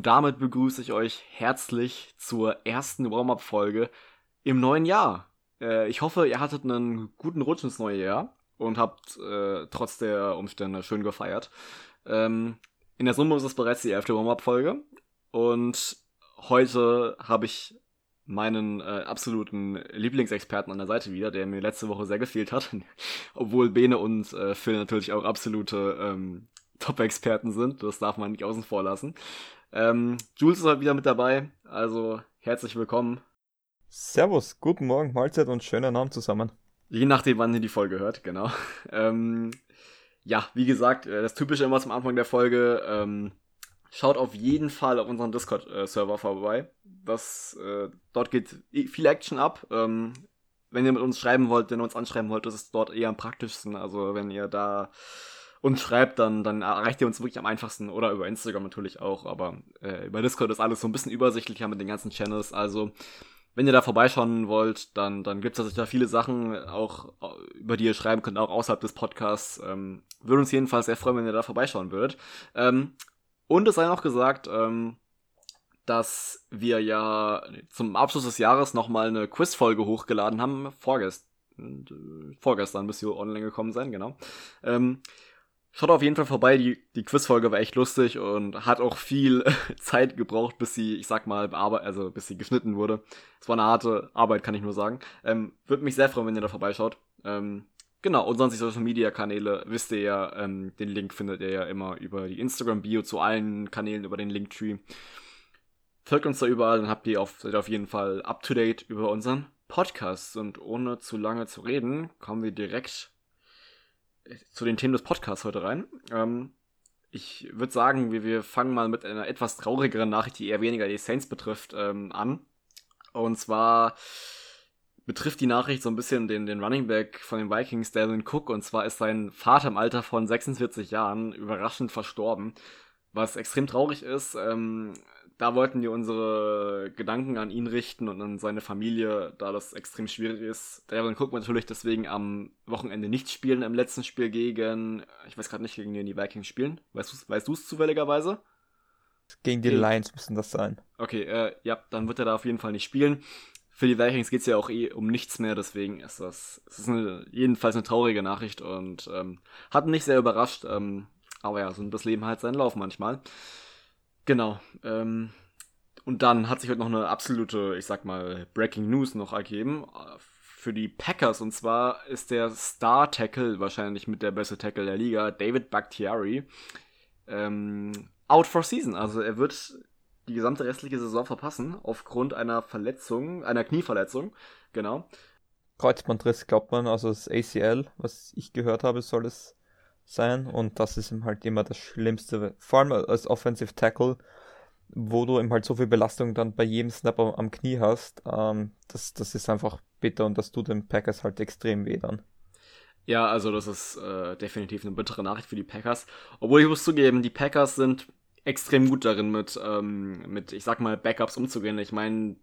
Und damit begrüße ich euch herzlich zur ersten Warm-Up-Folge im neuen Jahr. Äh, ich hoffe, ihr hattet einen guten Rutsch ins neue Jahr und habt äh, trotz der Umstände schön gefeiert. Ähm, in der Summe ist es bereits die elfte Warm-Up-Folge. Und heute habe ich meinen äh, absoluten Lieblingsexperten an der Seite wieder, der mir letzte Woche sehr gefehlt hat. Obwohl Bene und äh, Phil natürlich auch absolute ähm, Top-Experten sind. Das darf man nicht außen vor lassen. Ähm, Jules ist heute wieder mit dabei. Also herzlich willkommen. Servus, guten Morgen, Mahlzeit und schönen Abend zusammen. Je nachdem, wann ihr die Folge hört, genau. Ähm, ja, wie gesagt, äh, das Typische immer zum Anfang der Folge. Ähm, schaut auf jeden Fall auf unseren Discord-Server vorbei. Das, äh, dort geht viel Action ab. Ähm, wenn ihr mit uns schreiben wollt, wenn ihr uns anschreiben wollt, ist es dort eher am praktischsten. Also wenn ihr da uns schreibt, dann, dann erreicht ihr uns wirklich am einfachsten oder über Instagram natürlich auch. Aber äh, über Discord ist alles so ein bisschen übersichtlicher mit den ganzen Channels. Also wenn ihr da vorbeischauen wollt, dann, dann gibt es da viele Sachen, auch über die ihr schreiben könnt, auch außerhalb des Podcasts. Ähm, würde uns jedenfalls sehr freuen, wenn ihr da vorbeischauen würdet. Ähm, und es sei noch gesagt, ähm, dass wir ja zum Abschluss des Jahres nochmal eine Quizfolge hochgeladen haben. Vorgest äh, vorgestern wir online gekommen sein, genau. Ähm, schaut auf jeden Fall vorbei, die, die Quizfolge war echt lustig und hat auch viel Zeit gebraucht, bis sie, ich sag mal, also bis sie geschnitten wurde. Es war eine harte Arbeit, kann ich nur sagen. Ähm, Würde mich sehr freuen, wenn ihr da vorbeischaut. Ähm, Genau, und sonst die Social Media Kanäle, wisst ihr ja, ähm, den Link findet ihr ja immer über die Instagram-Bio zu allen Kanälen über den Linktree. Folgt uns da überall, dann habt ihr auf, seid auf jeden Fall up to date über unseren Podcast. Und ohne zu lange zu reden, kommen wir direkt zu den Themen des Podcasts heute rein. Ähm, ich würde sagen, wir, wir fangen mal mit einer etwas traurigeren Nachricht, die eher weniger die Saints betrifft, ähm, an. Und zwar betrifft die Nachricht so ein bisschen den, den Running Back von den Vikings, Dalvin Cook. Und zwar ist sein Vater im Alter von 46 Jahren überraschend verstorben. Was extrem traurig ist. Ähm, da wollten wir unsere Gedanken an ihn richten und an seine Familie, da das extrem schwierig ist. Dalvin Cook natürlich deswegen am Wochenende nicht spielen im letzten Spiel gegen, ich weiß gerade nicht, gegen wen die Vikings spielen. Weißt du es weißt zufälligerweise? Gegen die Lions müssen das sein. Okay, äh, ja, dann wird er da auf jeden Fall nicht spielen für die Vikings geht es ja auch eh um nichts mehr, deswegen ist das, es ist eine, jedenfalls eine traurige Nachricht und ähm, hat mich sehr überrascht. Ähm, aber ja, so das Leben halt seinen Lauf manchmal. Genau. Ähm, und dann hat sich heute noch eine absolute, ich sag mal, Breaking News noch ergeben für die Packers. Und zwar ist der Star Tackle, wahrscheinlich mit der beste Tackle der Liga, David Bakhtiari, ähm, out for season. Also er wird die gesamte restliche Saison verpassen, aufgrund einer Verletzung, einer Knieverletzung, genau. Kreuzbandriss, glaubt man, also das ACL, was ich gehört habe, soll es sein. Und das ist ihm halt immer das Schlimmste, vor allem als Offensive Tackle, wo du eben halt so viel Belastung dann bei jedem Snap am Knie hast. Ähm, das, das ist einfach bitter und das tut den Packers halt extrem weh dann. Ja, also das ist äh, definitiv eine bittere Nachricht für die Packers. Obwohl ich muss zugeben, die Packers sind extrem gut darin, mit, ähm, mit, ich sag mal, Backups umzugehen. Ich meine,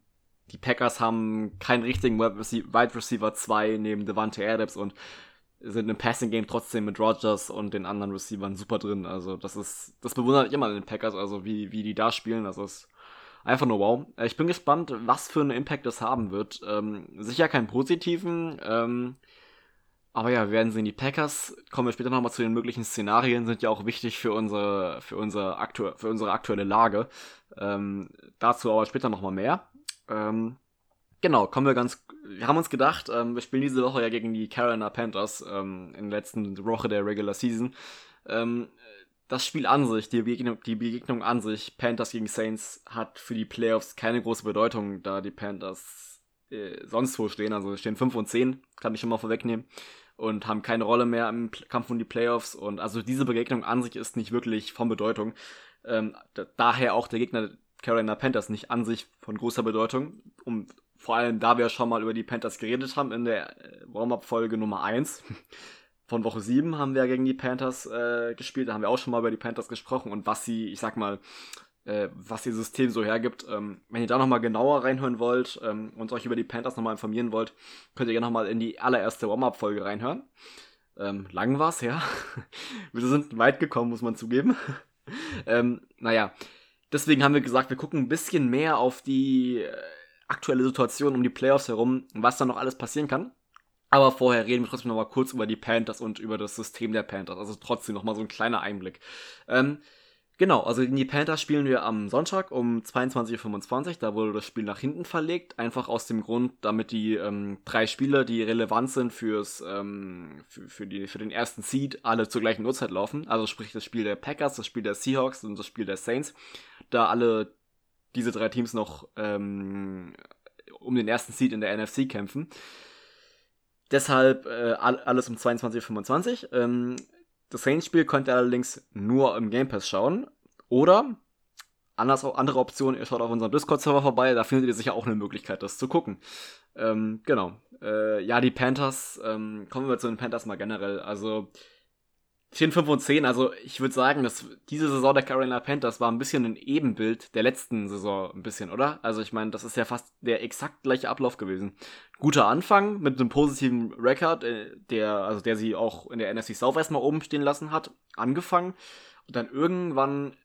die Packers haben keinen richtigen Wide Receiver 2 neben Devante Adams und sind im Passing Game trotzdem mit Rogers und den anderen Receivern super drin. Also das ist, das bewundert immer den Packers, also wie, wie die da spielen. Das ist einfach nur wow. Ich bin gespannt, was für einen Impact das haben wird. Ähm, sicher keinen positiven. Ähm, aber ja, wir werden sehen, die Packers, kommen wir später nochmal zu den möglichen Szenarien, sind ja auch wichtig für unsere, für unsere, aktu für unsere aktuelle Lage. Ähm, dazu aber später nochmal mehr. Ähm, genau, kommen wir ganz, wir haben uns gedacht, ähm, wir spielen diese Woche ja gegen die Carolina Panthers ähm, in der letzten Woche der Regular Season. Ähm, das Spiel an sich, die Begegnung, die Begegnung an sich, Panthers gegen Saints, hat für die Playoffs keine große Bedeutung, da die Panthers äh, sonst wo stehen, also stehen 5 und 10, kann ich schon mal vorwegnehmen und haben keine Rolle mehr im Kampf um die Playoffs. Und also diese Begegnung an sich ist nicht wirklich von Bedeutung. Ähm, daher auch der Gegner Carolina Panthers nicht an sich von großer Bedeutung. Und vor allem, da wir schon mal über die Panthers geredet haben in der äh, Warm-Up-Folge Nummer 1 von Woche 7 haben wir gegen die Panthers äh, gespielt. Da haben wir auch schon mal über die Panthers gesprochen und was sie, ich sag mal, äh, was ihr System so hergibt. Ähm, wenn ihr da nochmal genauer reinhören wollt ähm, und euch über die Panthers nochmal informieren wollt, könnt ihr gerne nochmal in die allererste Warm-Up-Folge reinhören. Ähm, lang war's, ja. Wir sind weit gekommen, muss man zugeben. ähm, naja, deswegen haben wir gesagt, wir gucken ein bisschen mehr auf die äh, aktuelle Situation um die Playoffs herum, was da noch alles passieren kann. Aber vorher reden wir trotzdem noch mal kurz über die Panthers und über das System der Panthers. Also trotzdem noch mal so ein kleiner Einblick. Ähm, genau, also gegen die Panthers spielen wir am Sonntag um 22.25 Uhr. Da wurde das Spiel nach hinten verlegt. Einfach aus dem Grund, damit die ähm, drei Spieler, die relevant sind fürs, ähm, für, für, die, für den ersten Seed, alle zur gleichen Uhrzeit laufen. Also sprich das Spiel der Packers, das Spiel der Seahawks und das Spiel der Saints. Da alle diese drei Teams noch ähm, um den ersten Seed in der NFC kämpfen. Deshalb äh, alles um 22.25 Uhr. Ähm, das Saints-Spiel könnt ihr allerdings nur im Game Pass schauen. Oder, anders, andere Option, ihr schaut auf unserem Discord-Server vorbei, da findet ihr sicher auch eine Möglichkeit, das zu gucken. Ähm, genau. Äh, ja, die Panthers, ähm, kommen wir zu den Panthers mal generell. Also, 10, 5 und 10, also ich würde sagen, dass diese Saison der Carolina Panthers war ein bisschen ein Ebenbild der letzten Saison, ein bisschen, oder? Also ich meine, das ist ja fast der exakt gleiche Ablauf gewesen. Guter Anfang mit einem positiven Rekord, äh, der, also der sie auch in der NFC South erstmal oben stehen lassen hat, angefangen und dann irgendwann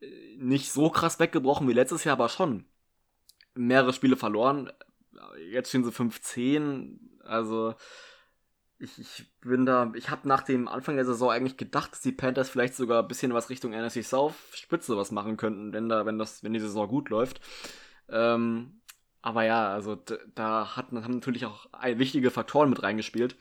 äh, nicht so krass weggebrochen wie letztes Jahr, aber schon mehrere Spiele verloren. Jetzt stehen sie 5-10, also ich, ich bin da, ich habe nach dem Anfang der Saison eigentlich gedacht, dass die Panthers vielleicht sogar ein bisschen was Richtung NFC South Spitze was machen könnten, wenn da, wenn das, wenn die Saison gut läuft. Ähm, aber ja, also da hat, haben natürlich auch wichtige Faktoren mit reingespielt.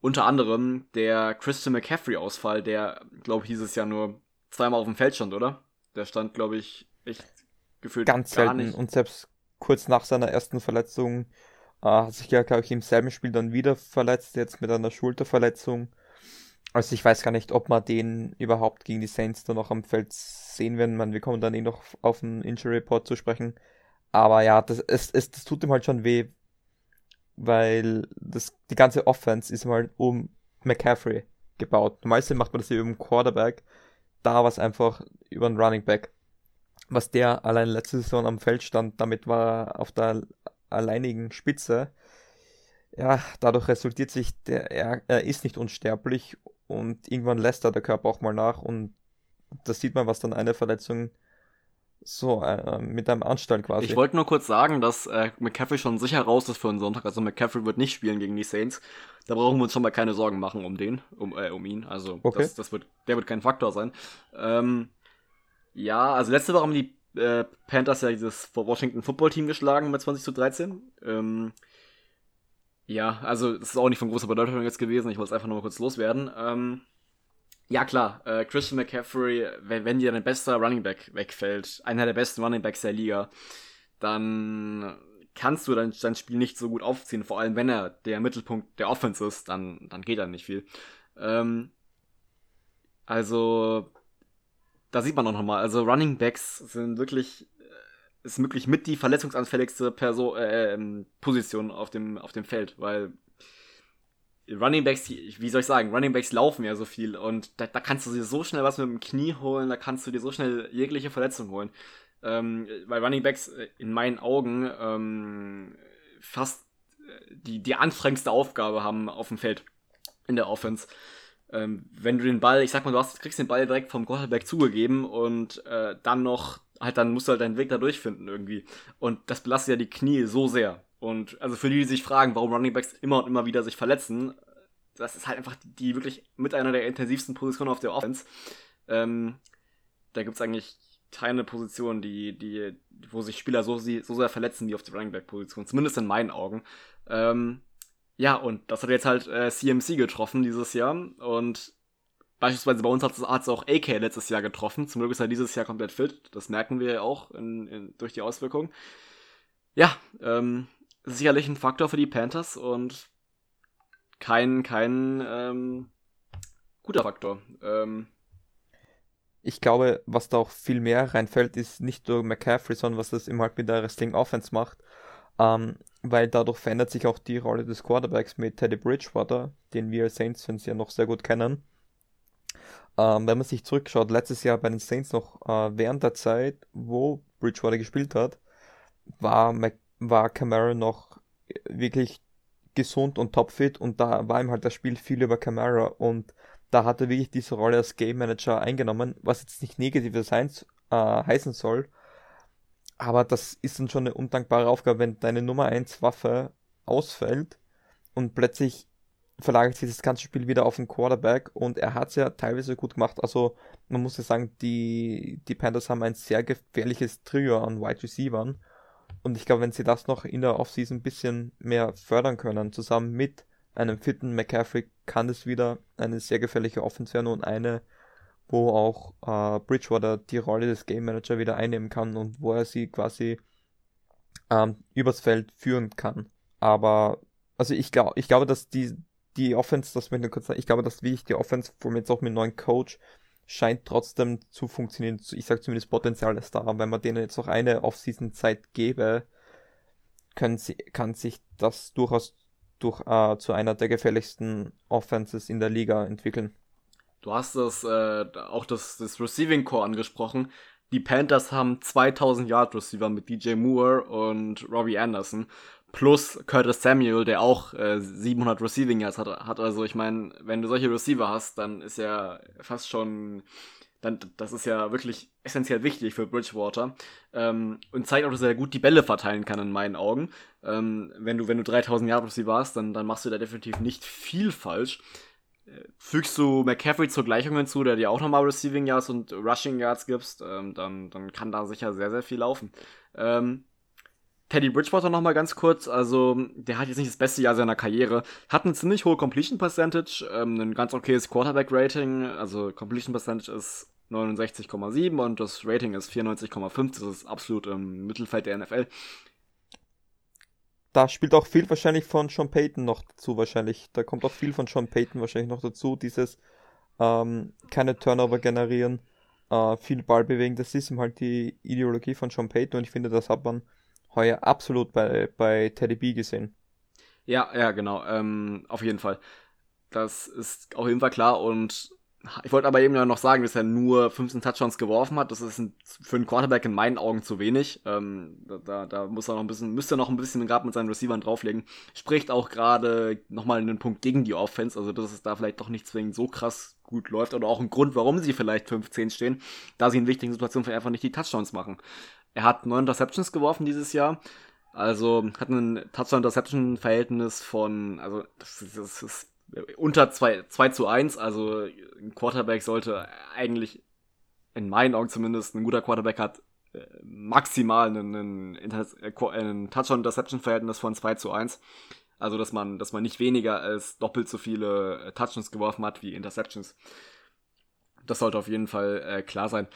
Unter anderem der Christian McCaffrey-Ausfall, der, glaube ich, dieses Jahr nur zweimal auf dem Feld stand, oder? Der stand, glaube ich, echt gefühlt ganz gar selten. Nicht. Und selbst kurz nach seiner ersten Verletzung äh, hat sich ja, glaube ich, im selben Spiel dann wieder verletzt, jetzt mit einer Schulterverletzung. Also ich weiß gar nicht, ob man den überhaupt gegen die Saints dann noch am Feld sehen werden. Man, wir kommen dann eh noch auf den Injury Report zu sprechen. Aber ja, das, es, es, das tut ihm halt schon weh, weil das, die ganze Offense ist mal um McCaffrey gebaut. Normalerweise macht man das ja über den Quarterback. Da war es einfach über den Running Back. Was der allein letzte Saison am Feld stand, damit war er auf der alleinigen Spitze. Ja, dadurch resultiert sich, der, er, er ist nicht unsterblich und irgendwann lässt er der Körper auch mal nach und da sieht man, was dann eine Verletzung so äh, mit einem Anstall quasi. Ich wollte nur kurz sagen, dass äh, McCaffrey schon sicher raus ist für einen Sonntag. Also McCaffrey wird nicht spielen gegen die Saints. Da brauchen wir uns schon mal keine Sorgen machen um den, um, äh, um ihn. Also okay. das, das wird, der wird kein Faktor sein. Ähm, ja, also letzte Woche haben die äh, Panthers ja dieses Washington Football Team geschlagen mit 20 zu 13. Ähm, ja, also das ist auch nicht von großer Bedeutung jetzt gewesen. Ich wollte es einfach nur kurz loswerden. Ähm, ja, klar, äh, Christian McCaffrey, wenn, wenn dir dein bester Running Back wegfällt, einer der besten Running Backs der Liga, dann kannst du dein, dein Spiel nicht so gut aufziehen. Vor allem, wenn er der Mittelpunkt der Offense ist, dann, dann geht da nicht viel. Ähm, also, da sieht man auch nochmal, also Running Backs sind wirklich, äh, ist wirklich mit die verletzungsanfälligste Person, äh, ähm, Position auf dem, auf dem Feld, weil Running Backs, wie soll ich sagen, Running Backs laufen ja so viel und da, da kannst du dir so schnell was mit dem Knie holen, da kannst du dir so schnell jegliche Verletzung holen. Ähm, weil Running Backs äh, in meinen Augen ähm, fast äh, die, die anstrengendste Aufgabe haben auf dem Feld in der Offense ähm, wenn du den Ball, ich sag mal, du hast, kriegst den Ball direkt vom Quarterback zugegeben und äh, dann noch, halt, dann musst du halt deinen Weg da durchfinden irgendwie. Und das belastet ja die Knie so sehr. Und also für die, die sich fragen, warum Running Backs immer und immer wieder sich verletzen, das ist halt einfach die wirklich mit einer der intensivsten Positionen auf der Offense. Ähm, da gibt's eigentlich keine Position, die, die, wo sich Spieler so, so sehr verletzen wie auf der Running Back Position, zumindest in meinen Augen. Ähm, ja, und das hat jetzt halt äh, CMC getroffen dieses Jahr. Und beispielsweise bei uns hat es auch AK letztes Jahr getroffen. Zum Glück ist er dieses Jahr komplett fit. Das merken wir ja auch in, in, durch die Auswirkungen. Ja, ähm, sicherlich ein Faktor für die Panthers und kein, kein ähm, guter Faktor. Ähm, ich glaube, was da auch viel mehr reinfällt, ist nicht nur McCaffrey, sondern was das immer halt mit der Wrestling Offense macht. Ähm, weil dadurch verändert sich auch die Rolle des Quarterbacks mit Teddy Bridgewater, den wir als Saints-Fans ja noch sehr gut kennen. Ähm, wenn man sich zurückschaut, letztes Jahr bei den Saints noch äh, während der Zeit, wo Bridgewater gespielt hat, war, Mac war Camara noch wirklich gesund und topfit und da war ihm halt das Spiel viel über Camara und da hat er wirklich diese Rolle als Game Manager eingenommen, was jetzt nicht negativ sein äh, heißen soll. Aber das ist dann schon eine undankbare Aufgabe, wenn deine Nummer 1 Waffe ausfällt und plötzlich verlagert sich das ganze Spiel wieder auf den Quarterback und er hat es ja teilweise gut gemacht. Also man muss ja sagen, die, die Panthers haben ein sehr gefährliches Trio an Wide Receivers und ich glaube, wenn sie das noch in der Offseason ein bisschen mehr fördern können, zusammen mit einem fitten McCaffrey, kann es wieder eine sehr gefährliche Offense werden und eine, wo auch äh, Bridgewater die Rolle des Game Manager wieder einnehmen kann und wo er sie quasi ähm, übers Feld führen kann. Aber also ich glaube, ich glaube, dass die die Offense, das möchte ich kurz sagen, ich glaube, dass wirklich die Offense, vor allem jetzt auch mit neuen Coach, scheint trotzdem zu funktionieren. Ich sage zumindest Potenzial ist da. Wenn man denen jetzt noch eine Off-Season-Zeit gäbe, können sie, kann sich das durchaus durch, äh, zu einer der gefährlichsten Offenses in der Liga entwickeln. Du hast das, äh, auch das, das Receiving Core angesprochen. Die Panthers haben 2000 Yard Receiver mit DJ Moore und Robbie Anderson plus Curtis Samuel, der auch äh, 700 Receiving Yards hat, hat. Also ich meine, wenn du solche Receiver hast, dann ist ja fast schon, dann das ist ja wirklich essentiell wichtig für Bridgewater ähm, und zeigt auch, dass er gut die Bälle verteilen kann in meinen Augen. Ähm, wenn du wenn du 3000 Yard Receiver hast, dann dann machst du da definitiv nicht viel falsch. Fügst du McCaffrey zur Gleichung hinzu, der dir auch nochmal Receiving Yards und Rushing Yards gibst, ähm, dann, dann kann da sicher sehr, sehr viel laufen. Ähm, Teddy Bridgewater noch mal ganz kurz. Also, der hat jetzt nicht das beste Jahr seiner Karriere. Hat eine ziemlich hohe Completion Percentage, ähm, ein ganz okayes Quarterback Rating. Also, Completion Percentage ist 69,7 und das Rating ist 94,5. Das ist absolut im Mittelfeld der NFL. Da spielt auch viel wahrscheinlich von Sean Payton noch dazu, wahrscheinlich. Da kommt auch viel von Sean Payton wahrscheinlich noch dazu. Dieses ähm, keine Turnover generieren, äh, viel Ball bewegen. Das ist ihm halt die Ideologie von Sean Payton und ich finde, das hat man heuer absolut bei, bei Teddy B gesehen. Ja, ja, genau. Ähm, auf jeden Fall. Das ist auf jeden Fall klar und ich wollte aber eben noch sagen, dass er nur 15 Touchdowns geworfen hat. Das ist ein, für einen Quarterback in meinen Augen zu wenig. Ähm, da, da muss er noch ein bisschen, müsste er noch ein bisschen gerade mit seinen Receivern drauflegen. Spricht auch gerade nochmal einen Punkt gegen die Offense, also dass es da vielleicht doch nicht zwingend so krass gut läuft oder auch ein Grund, warum sie vielleicht 15 stehen, da sie in wichtigen Situationen einfach nicht die Touchdowns machen. Er hat neun Interceptions geworfen dieses Jahr. Also hat ein Touchdown-Interception-Verhältnis von, also das ist, das ist unter 2, 2 zu 1. Also ein Quarterback sollte eigentlich, in meinen Augen zumindest, ein guter Quarterback hat äh, maximal einen, äh, einen Touchdown-Interception-Verhältnis von 2 zu 1. Also dass man, dass man nicht weniger als doppelt so viele äh, Touchdowns geworfen hat wie Interceptions. Das sollte auf jeden Fall äh, klar sein.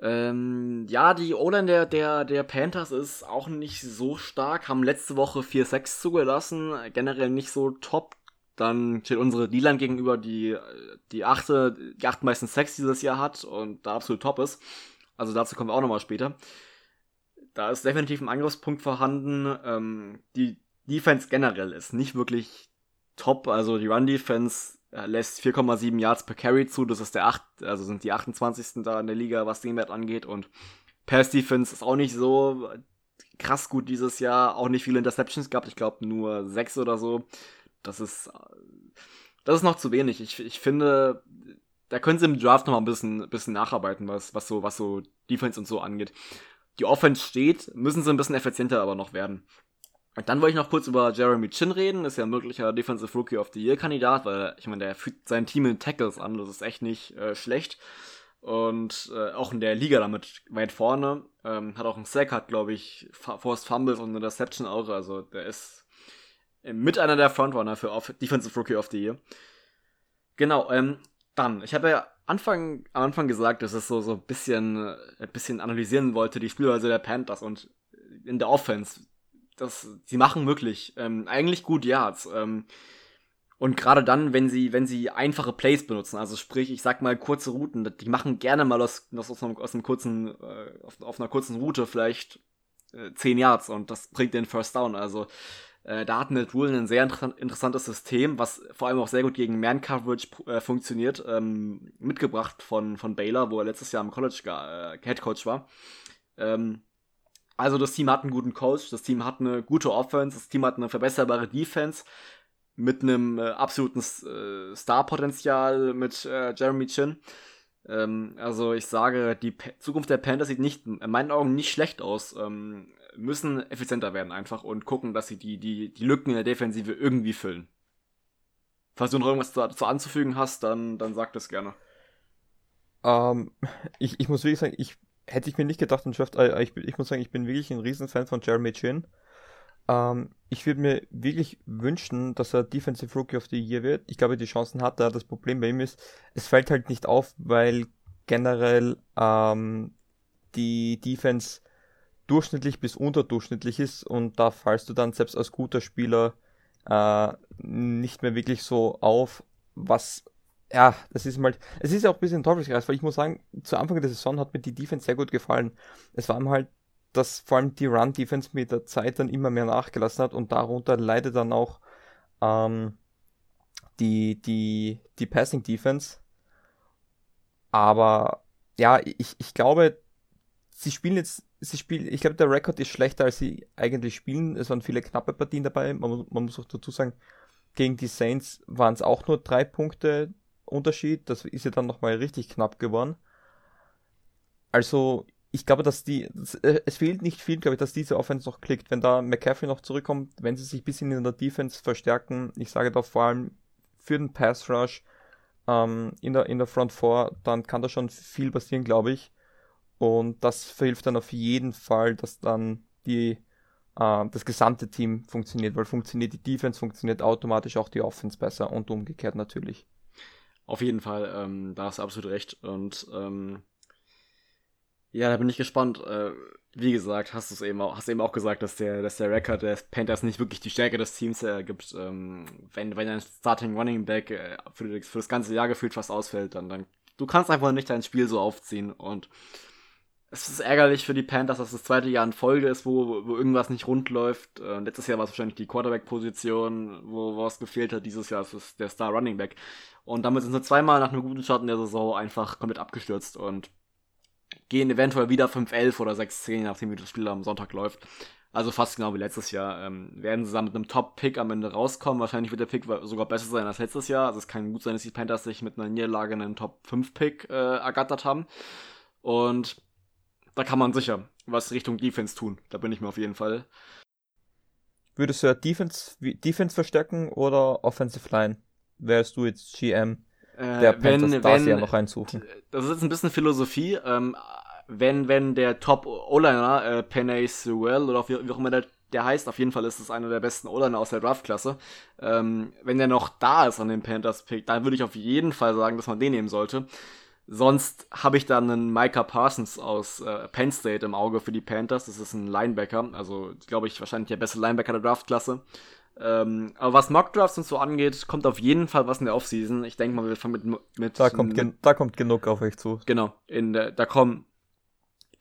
Ähm, ja, die O-Line der, der, der Panthers ist auch nicht so stark, haben letzte Woche 4-6 zugelassen, generell nicht so top. Dann steht unsere D-Line gegenüber, die die achte, die acht meisten Sex dieses Jahr hat und da absolut top ist. Also dazu kommen wir auch nochmal später. Da ist definitiv ein Angriffspunkt vorhanden. Ähm, die Defense generell ist nicht wirklich top. Also die Run-Defense er lässt 4,7 Yards per Carry zu, das ist der 8, also sind die 28. da in der Liga, was den Wert angeht und Pass Defense ist auch nicht so krass gut dieses Jahr, auch nicht viele Interceptions gehabt, ich glaube nur 6 oder so. Das ist das ist noch zu wenig. Ich, ich finde, da können sie im Draft noch mal ein bisschen, bisschen nacharbeiten, was, was so was so Defense und so angeht. Die Offense steht, müssen sie ein bisschen effizienter aber noch werden. Und dann wollte ich noch kurz über Jeremy Chin reden, ist ja ein möglicher Defensive Rookie of the Year Kandidat, weil ich meine, der führt sein Team in Tackles an, das ist echt nicht äh, schlecht. Und äh, auch in der Liga damit weit vorne. Ähm, hat auch einen Sack, hat glaube ich Forced Fumbles und eine Interception auch, also der ist mit einer der Frontrunner für Off Defensive Rookie of the Year. Genau, ähm, dann, ich habe ja Anfang, am Anfang gesagt, dass es so, so ein bisschen, äh, ein bisschen analysieren wollte, die Spielweise der Panthers und in der Offense das, sie machen wirklich ähm, eigentlich gut Yards. Ähm, und gerade dann, wenn sie, wenn sie einfache Plays benutzen, also sprich, ich sag mal kurze Routen, die machen gerne mal aus, aus, einem, aus einem kurzen, äh, auf, auf, einer kurzen Route vielleicht äh, 10 Yards und das bringt den First Down. Also da hat Matt Rule ein sehr inter interessantes System, was vor allem auch sehr gut gegen Man-Coverage äh, funktioniert, ähm, mitgebracht von, von Baylor, wo er letztes Jahr im College äh, Head Coach war. Ähm, also das Team hat einen guten Coach, das Team hat eine gute Offense, das Team hat eine verbesserbare Defense mit einem äh, absoluten äh, Star-Potenzial mit äh, Jeremy Chin. Ähm, also ich sage, die P Zukunft der Panthers sieht nicht, in meinen Augen nicht schlecht aus. Ähm, müssen effizienter werden einfach und gucken, dass sie die, die, die Lücken in der Defensive irgendwie füllen. Falls du noch irgendwas dazu anzufügen hast, dann, dann sag das gerne. Ähm, ich, ich muss wirklich sagen, ich hätte ich mir nicht gedacht, und äh, ich, ich muss sagen, ich bin wirklich ein Riesenfan von Jeremy Chin. Ähm, ich würde mir wirklich wünschen, dass er Defensive Rookie of the Year wird. Ich glaube, die Chancen hat er. Das Problem bei ihm ist, es fällt halt nicht auf, weil generell ähm, die Defense durchschnittlich bis unterdurchschnittlich ist und da fallst du dann selbst als guter Spieler äh, nicht mehr wirklich so auf, was ja, das ist mal, es ist ja auch ein bisschen Teufelskreis, weil ich muss sagen, zu Anfang der Saison hat mir die Defense sehr gut gefallen. Es war halt, dass vor allem die Run-Defense mit der Zeit dann immer mehr nachgelassen hat und darunter leidet dann auch ähm, die, die, die Passing-Defense. Aber ja, ich, ich glaube, sie spielen jetzt, sie spielen, ich glaube, der Rekord ist schlechter, als sie eigentlich spielen. Es waren viele knappe Partien dabei. Man, man muss auch dazu sagen, gegen die Saints waren es auch nur drei Punkte Unterschied. Das ist ja dann nochmal richtig knapp geworden. Also, ich glaube, dass die, es fehlt nicht viel, glaube ich, dass diese Offense noch klickt. Wenn da McCaffrey noch zurückkommt, wenn sie sich ein bisschen in der Defense verstärken, ich sage da vor allem für den Pass Rush ähm, in, der, in der Front 4, dann kann da schon viel passieren, glaube ich. Und das hilft dann auf jeden Fall, dass dann die, äh, das gesamte Team funktioniert, weil funktioniert die Defense, funktioniert automatisch auch die Offense besser und umgekehrt natürlich. Auf jeden Fall, ähm, da hast du absolut recht. Und ähm, ja, da bin ich gespannt. Äh, wie gesagt, hast du es eben auch, eben auch gesagt, dass der, dass der Record des Panthers nicht wirklich die Stärke des Teams ergibt. Ähm, wenn, wenn ein Starting Running Back äh, für, für, das ganze Jahr gefühlt fast ausfällt, dann, dann du kannst einfach nicht dein Spiel so aufziehen und es ist ärgerlich für die Panthers, dass das zweite Jahr in Folge ist, wo, wo irgendwas nicht rund läuft. Äh, letztes Jahr war es wahrscheinlich die Quarterback-Position, wo, es gefehlt hat. Dieses Jahr ist es der Star Running Back. Und damit sind sie zweimal nach einem guten Start in der Saison einfach komplett abgestürzt und gehen eventuell wieder 5-11 oder 6-10, nachdem wie das Spiel am Sonntag läuft. Also fast genau wie letztes Jahr. Ähm, werden sie dann mit einem Top-Pick am Ende rauskommen. Wahrscheinlich wird der Pick sogar besser sein als letztes Jahr. Also es kann gut sein, dass die Panthers sich mit einer Niederlage einen Top-5-Pick äh, ergattert haben. Und da kann man sicher was Richtung Defense tun. Da bin ich mir auf jeden Fall. Würdest du ja Defense, Defense verstärken oder Offensive Line? Wärst du jetzt GM? Äh, der wenn, wenn, ja noch reinsuchen. Das ist jetzt ein bisschen Philosophie. Ähm, wenn, wenn der Top O-Liner, äh, Penny Sewell oder wie, wie auch immer der, der heißt, auf jeden Fall ist es einer der besten O-Liner aus der Draftklasse. Ähm, wenn der noch da ist an dem Panthers-Pick, dann würde ich auf jeden Fall sagen, dass man den nehmen sollte. Sonst habe ich dann einen Micah Parsons aus äh, Penn State im Auge für die Panthers. Das ist ein Linebacker, also glaube ich wahrscheinlich der beste Linebacker der Draftklasse. Ähm, aber was Mockdrafts und so angeht, kommt auf jeden Fall was in der Offseason. Ich denke mal, wir fangen mit, mit da kommt mit, da kommt genug auf euch zu. Genau, in der, da kommen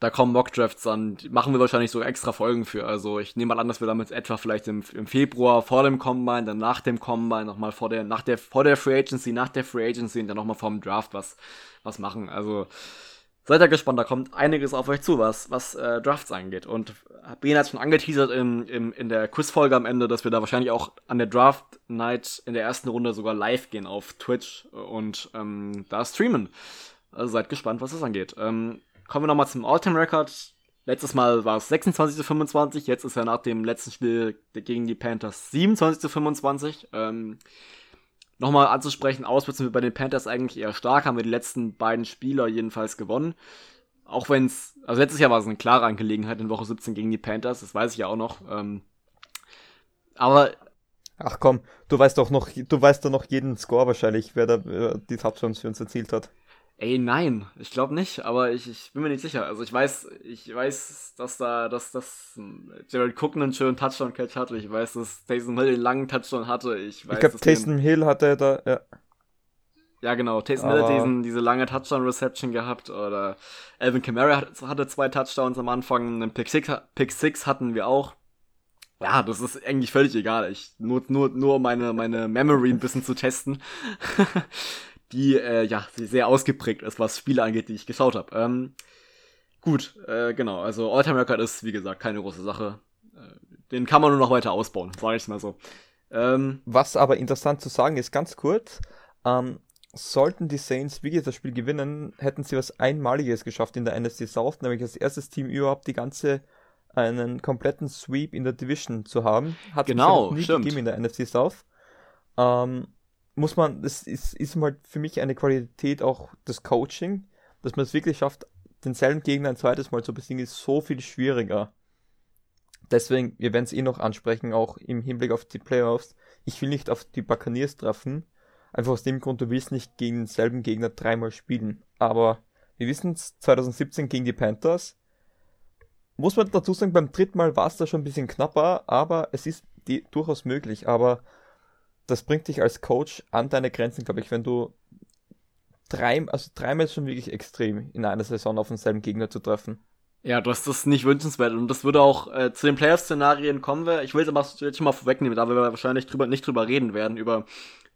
da kommen Mockdrafts an, machen wir wahrscheinlich so extra Folgen für. Also ich nehme mal an, dass wir damit etwa vielleicht im, im Februar vor dem Combine, dann nach dem Combine, nochmal vor der, nach der, vor der Free Agency, nach der Free Agency und dann nochmal vor dem Draft was, was machen. Also seid ihr gespannt, da kommt einiges auf euch zu, was, was äh, Drafts angeht. Und Ben hat schon angeteasert im, im, in der Quizfolge am Ende, dass wir da wahrscheinlich auch an der Draft Night in der ersten Runde sogar live gehen auf Twitch und ähm, da streamen. Also seid gespannt, was das angeht. Ähm, Kommen wir nochmal zum All-Time-Record. Letztes Mal war es 26 zu 25, jetzt ist er nach dem letzten Spiel gegen die Panthers 27 zu 25. Ähm, nochmal anzusprechen, auswärts sind wir bei den Panthers eigentlich eher stark, haben wir die letzten beiden Spieler jedenfalls gewonnen. Auch wenn es, also letztes Jahr war es eine klare Angelegenheit in Woche 17 gegen die Panthers, das weiß ich ja auch noch. Ähm, aber Ach komm, du weißt doch noch, du weißt doch noch jeden Score wahrscheinlich, wer da die Touchdowns für uns erzielt hat. Ey, nein, ich glaube nicht, aber ich, ich bin mir nicht sicher. Also ich weiß, ich weiß, dass da, dass das Jared Cook einen schönen Touchdown-Catch hatte. Ich weiß, dass Taysom Hill den langen Touchdown hatte. Ich weiß, ich glaube, Taysom Hill hatte da, ja. Ja, genau. Taysom Hill hat diesen, diese lange Touchdown-Reception gehabt. Oder Alvin Kamara hatte zwei Touchdowns am Anfang. Einen Pick Six, Pick Six hatten wir auch. Ja, das ist eigentlich völlig egal. Ich, nur, nur, nur meine, meine Memory ein bisschen zu testen. die äh, ja sehr ausgeprägt ist, was Spiele angeht, die ich geschaut habe. Ähm, gut, äh, genau. Also All-Time Record ist wie gesagt keine große Sache. Äh, den kann man nur noch weiter ausbauen, sage ich mal so. Ähm, was aber interessant zu sagen ist, ganz kurz. Ähm, sollten die Saints wirklich das Spiel gewinnen, hätten sie was Einmaliges geschafft in der NFC South, nämlich als erstes Team überhaupt die ganze einen kompletten Sweep in der Division zu haben. Hat genau, es nie stimmt. gegeben in der NFC South. Ähm, muss man, das ist, ist halt für mich eine Qualität auch das Coaching, dass man es wirklich schafft, denselben Gegner ein zweites Mal zu besiegen, ist so viel schwieriger. Deswegen, wir werden es eh noch ansprechen, auch im Hinblick auf die Playoffs. Ich will nicht auf die Buccaneers treffen. Einfach aus dem Grund, du willst nicht gegen denselben Gegner dreimal spielen. Aber wir wissen es, 2017 gegen die Panthers. Muss man dazu sagen, beim dritten Mal war es da schon ein bisschen knapper, aber es ist die, durchaus möglich. Aber das bringt dich als Coach an deine Grenzen, glaube ich, wenn du drei, also dreimal schon wirklich extrem, in einer Saison auf denselben Gegner zu treffen. Ja, das ist nicht wünschenswert und das würde auch äh, zu den Playoff-Szenarien kommen wir. Ich will es aber jetzt schon mal vorwegnehmen, da wir wahrscheinlich drüber, nicht drüber reden werden, über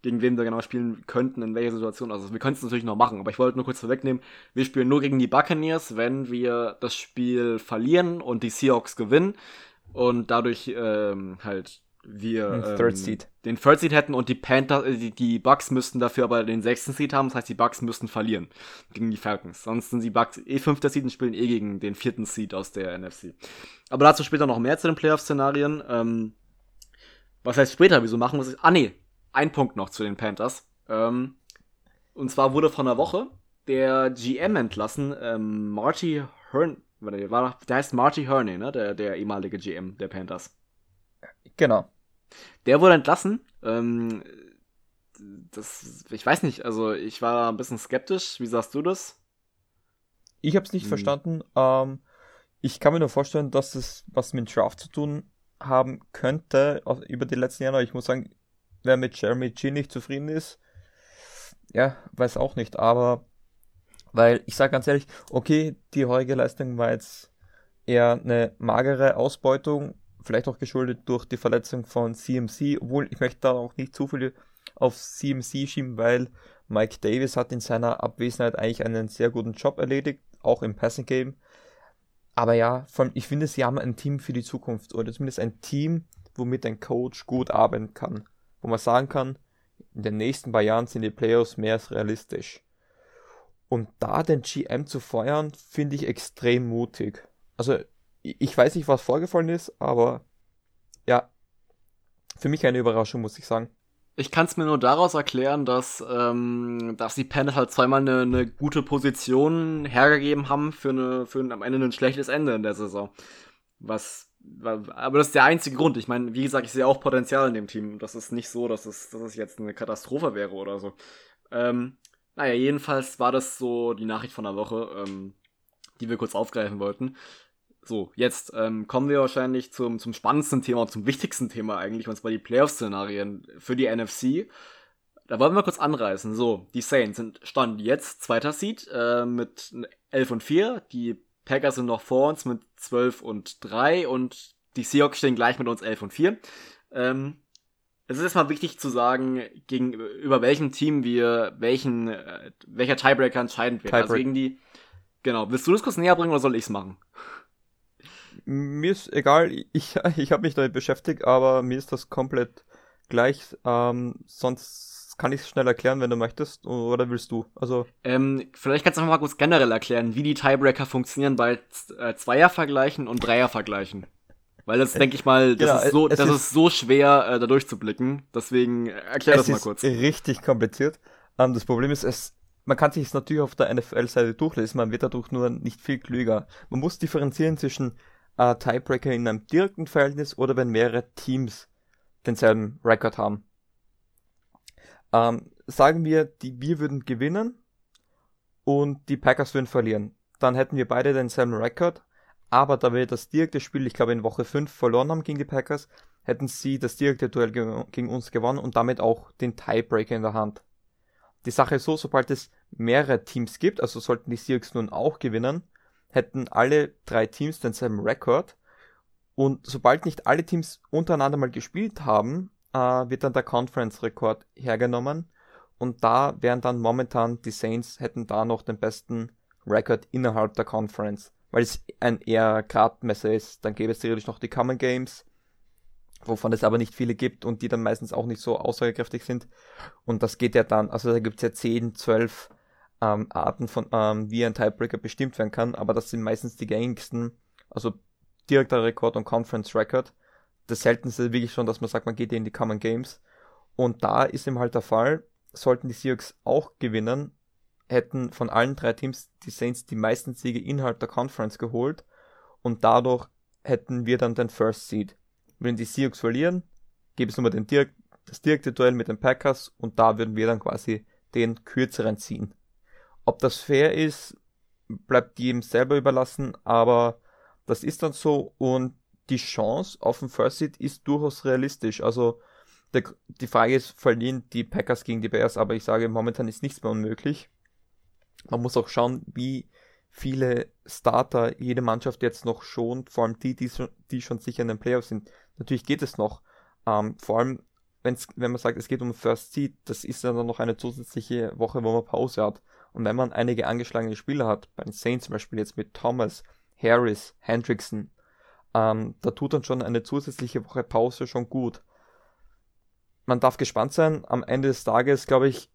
gegen wen wir genau spielen könnten, in welcher Situation. Also wir können es natürlich noch machen, aber ich wollte nur kurz vorwegnehmen, wir spielen nur gegen die Buccaneers, wenn wir das Spiel verlieren und die Seahawks gewinnen und dadurch ähm, halt wir ähm, Third Seed. den Third Seed hätten und die Panthers, äh, die, die Bucks müssten dafür aber den sechsten Seed haben. Das heißt, die Bucks müssten verlieren gegen die Falcons. Sonst sind die Bucks eh fünfter Seed und spielen eh gegen den vierten Seed aus der NFC. Aber dazu später noch mehr zu den Playoff-Szenarien. Ähm, was heißt später? Wieso machen wir es? Ah nee, ein Punkt noch zu den Panthers. Ähm, und zwar wurde von der Woche der GM entlassen, ähm, Marty Hearn, der heißt Marty Herney, ne? Der, der ehemalige GM der Panthers. Genau. Der wurde entlassen. Ähm, das, ich weiß nicht, also ich war ein bisschen skeptisch. Wie sagst du das? Ich habe es nicht hm. verstanden. Ähm, ich kann mir nur vorstellen, dass es was mit Draft zu tun haben könnte über die letzten Jahre. Ich muss sagen, wer mit Jeremy G nicht zufrieden ist, ja, weiß auch nicht. Aber weil ich sage ganz ehrlich, okay, die heutige Leistung war jetzt eher eine magere Ausbeutung vielleicht auch geschuldet durch die Verletzung von CMC, obwohl ich möchte da auch nicht zu viel auf CMC schieben, weil Mike Davis hat in seiner Abwesenheit eigentlich einen sehr guten Job erledigt, auch im Passing Game. Aber ja, von, ich finde, sie haben ein Team für die Zukunft oder zumindest ein Team, womit ein Coach gut arbeiten kann. Wo man sagen kann, in den nächsten paar Jahren sind die Playoffs mehr als realistisch. Und da den GM zu feuern, finde ich extrem mutig. Also ich weiß nicht, was vorgefallen ist, aber ja, für mich eine Überraschung, muss ich sagen. Ich kann es mir nur daraus erklären, dass, ähm, dass die Panthers halt zweimal eine, eine gute Position hergegeben haben für, eine, für ein, am Ende ein schlechtes Ende in der Saison. Was, aber das ist der einzige Grund. Ich meine, wie gesagt, ich sehe auch Potenzial in dem Team. Das ist nicht so, dass es, dass es jetzt eine Katastrophe wäre oder so. Ähm, naja, jedenfalls war das so die Nachricht von der Woche, ähm, die wir kurz aufgreifen wollten. So, jetzt ähm, kommen wir wahrscheinlich zum, zum spannendsten Thema, zum wichtigsten Thema eigentlich, und zwar die Playoff-Szenarien für die NFC. Da wollen wir kurz anreißen. So, die Saints sind stand jetzt zweiter Seed äh, mit 11 und 4. Die Packers sind noch vor uns mit 12 und 3 und die Seahawks stehen gleich mit uns 11 und 4. Ähm, es ist erstmal wichtig zu sagen, gegen, über welchem Team wir welchen, äh, welcher Tiebreaker entscheidend wird. Also Tiebreak. Also gegen die. Genau. Willst du das kurz näher bringen oder soll ich's machen? Mir ist egal, ich, ich habe mich damit beschäftigt, aber mir ist das komplett gleich. Ähm, sonst kann ich es schnell erklären, wenn du möchtest, oder willst du? Also ähm, vielleicht kannst du noch mal kurz generell erklären, wie die Tiebreaker funktionieren bei äh, Zweiervergleichen und Dreiervergleichen. Weil das denke ich mal, das, genau, ist, so, das ist, ist, so schwer, äh, da durchzublicken. Deswegen erklär das mal kurz. Es ist richtig kompliziert. Ähm, das Problem ist, es, man kann sich es natürlich auf der NFL-Seite durchlesen, man wird dadurch nur nicht viel klüger. Man muss differenzieren zwischen äh, Tiebreaker in einem direkten Verhältnis oder wenn mehrere Teams denselben Rekord haben. Ähm, sagen wir, die, wir würden gewinnen und die Packers würden verlieren. Dann hätten wir beide denselben Rekord, aber da wir das direkte Spiel, ich glaube in Woche 5 verloren haben gegen die Packers, hätten sie das direkte Duell ge gegen uns gewonnen und damit auch den Tiebreaker in der Hand. Die Sache ist so, sobald es mehrere Teams gibt, also sollten die Seahawks nun auch gewinnen, hätten alle drei Teams denselben Rekord. Und sobald nicht alle Teams untereinander mal gespielt haben, äh, wird dann der Conference-Rekord hergenommen. Und da wären dann momentan die Saints hätten da noch den besten Rekord innerhalb der Conference. Weil es ein eher Gradmesser ist. Dann gäbe es theoretisch noch die Common Games. wovon es aber nicht viele gibt und die dann meistens auch nicht so aussagekräftig sind. Und das geht ja dann, also da gibt es ja 10, 12 ähm, Arten von, ähm, wie ein Tiebreaker bestimmt werden kann, aber das sind meistens die gängigsten, also direkter Rekord und Conference Record. Das seltenste wirklich schon, dass man sagt, man geht in die Common Games. Und da ist eben halt der Fall, sollten die Seahawks auch gewinnen, hätten von allen drei Teams die Saints die meisten Siege innerhalb der Conference geholt und dadurch hätten wir dann den First Seed. Wenn die Seahawks verlieren, gäbe es nur den direkt, das direkte Duell mit den Packers und da würden wir dann quasi den kürzeren ziehen. Ob das fair ist, bleibt jedem selber überlassen, aber das ist dann so und die Chance auf den First Seed ist durchaus realistisch. Also der, die Frage ist, verlieren die Packers gegen die Bears, aber ich sage, momentan ist nichts mehr unmöglich. Man muss auch schauen, wie viele Starter jede Mannschaft jetzt noch schont, vor allem die, die, die schon sicher in den Playoffs sind. Natürlich geht es noch. Ähm, vor allem, wenn's, wenn man sagt, es geht um First Seed, das ist dann noch eine zusätzliche Woche, wo man Pause hat. Und wenn man einige angeschlagene Spieler hat, bei den Saints zum Beispiel jetzt mit Thomas, Harris, Hendrickson, ähm, da tut dann schon eine zusätzliche Woche Pause schon gut. Man darf gespannt sein. Am Ende des Tages, glaube ich,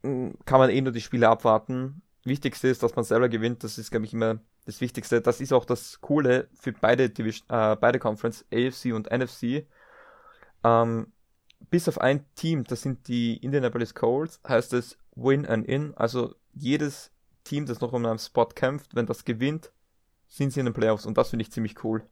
kann man eh nur die Spiele abwarten. Wichtigste ist, dass man selber gewinnt. Das ist, glaube ich, immer das Wichtigste. Das ist auch das Coole für beide Division, äh, beide Conference, AFC und NFC. Ähm, bis auf ein Team, das sind die Indianapolis Colts, heißt es Win and In. Also jedes Team, das noch um einen Spot kämpft, wenn das gewinnt, sind sie in den Playoffs und das finde ich ziemlich cool.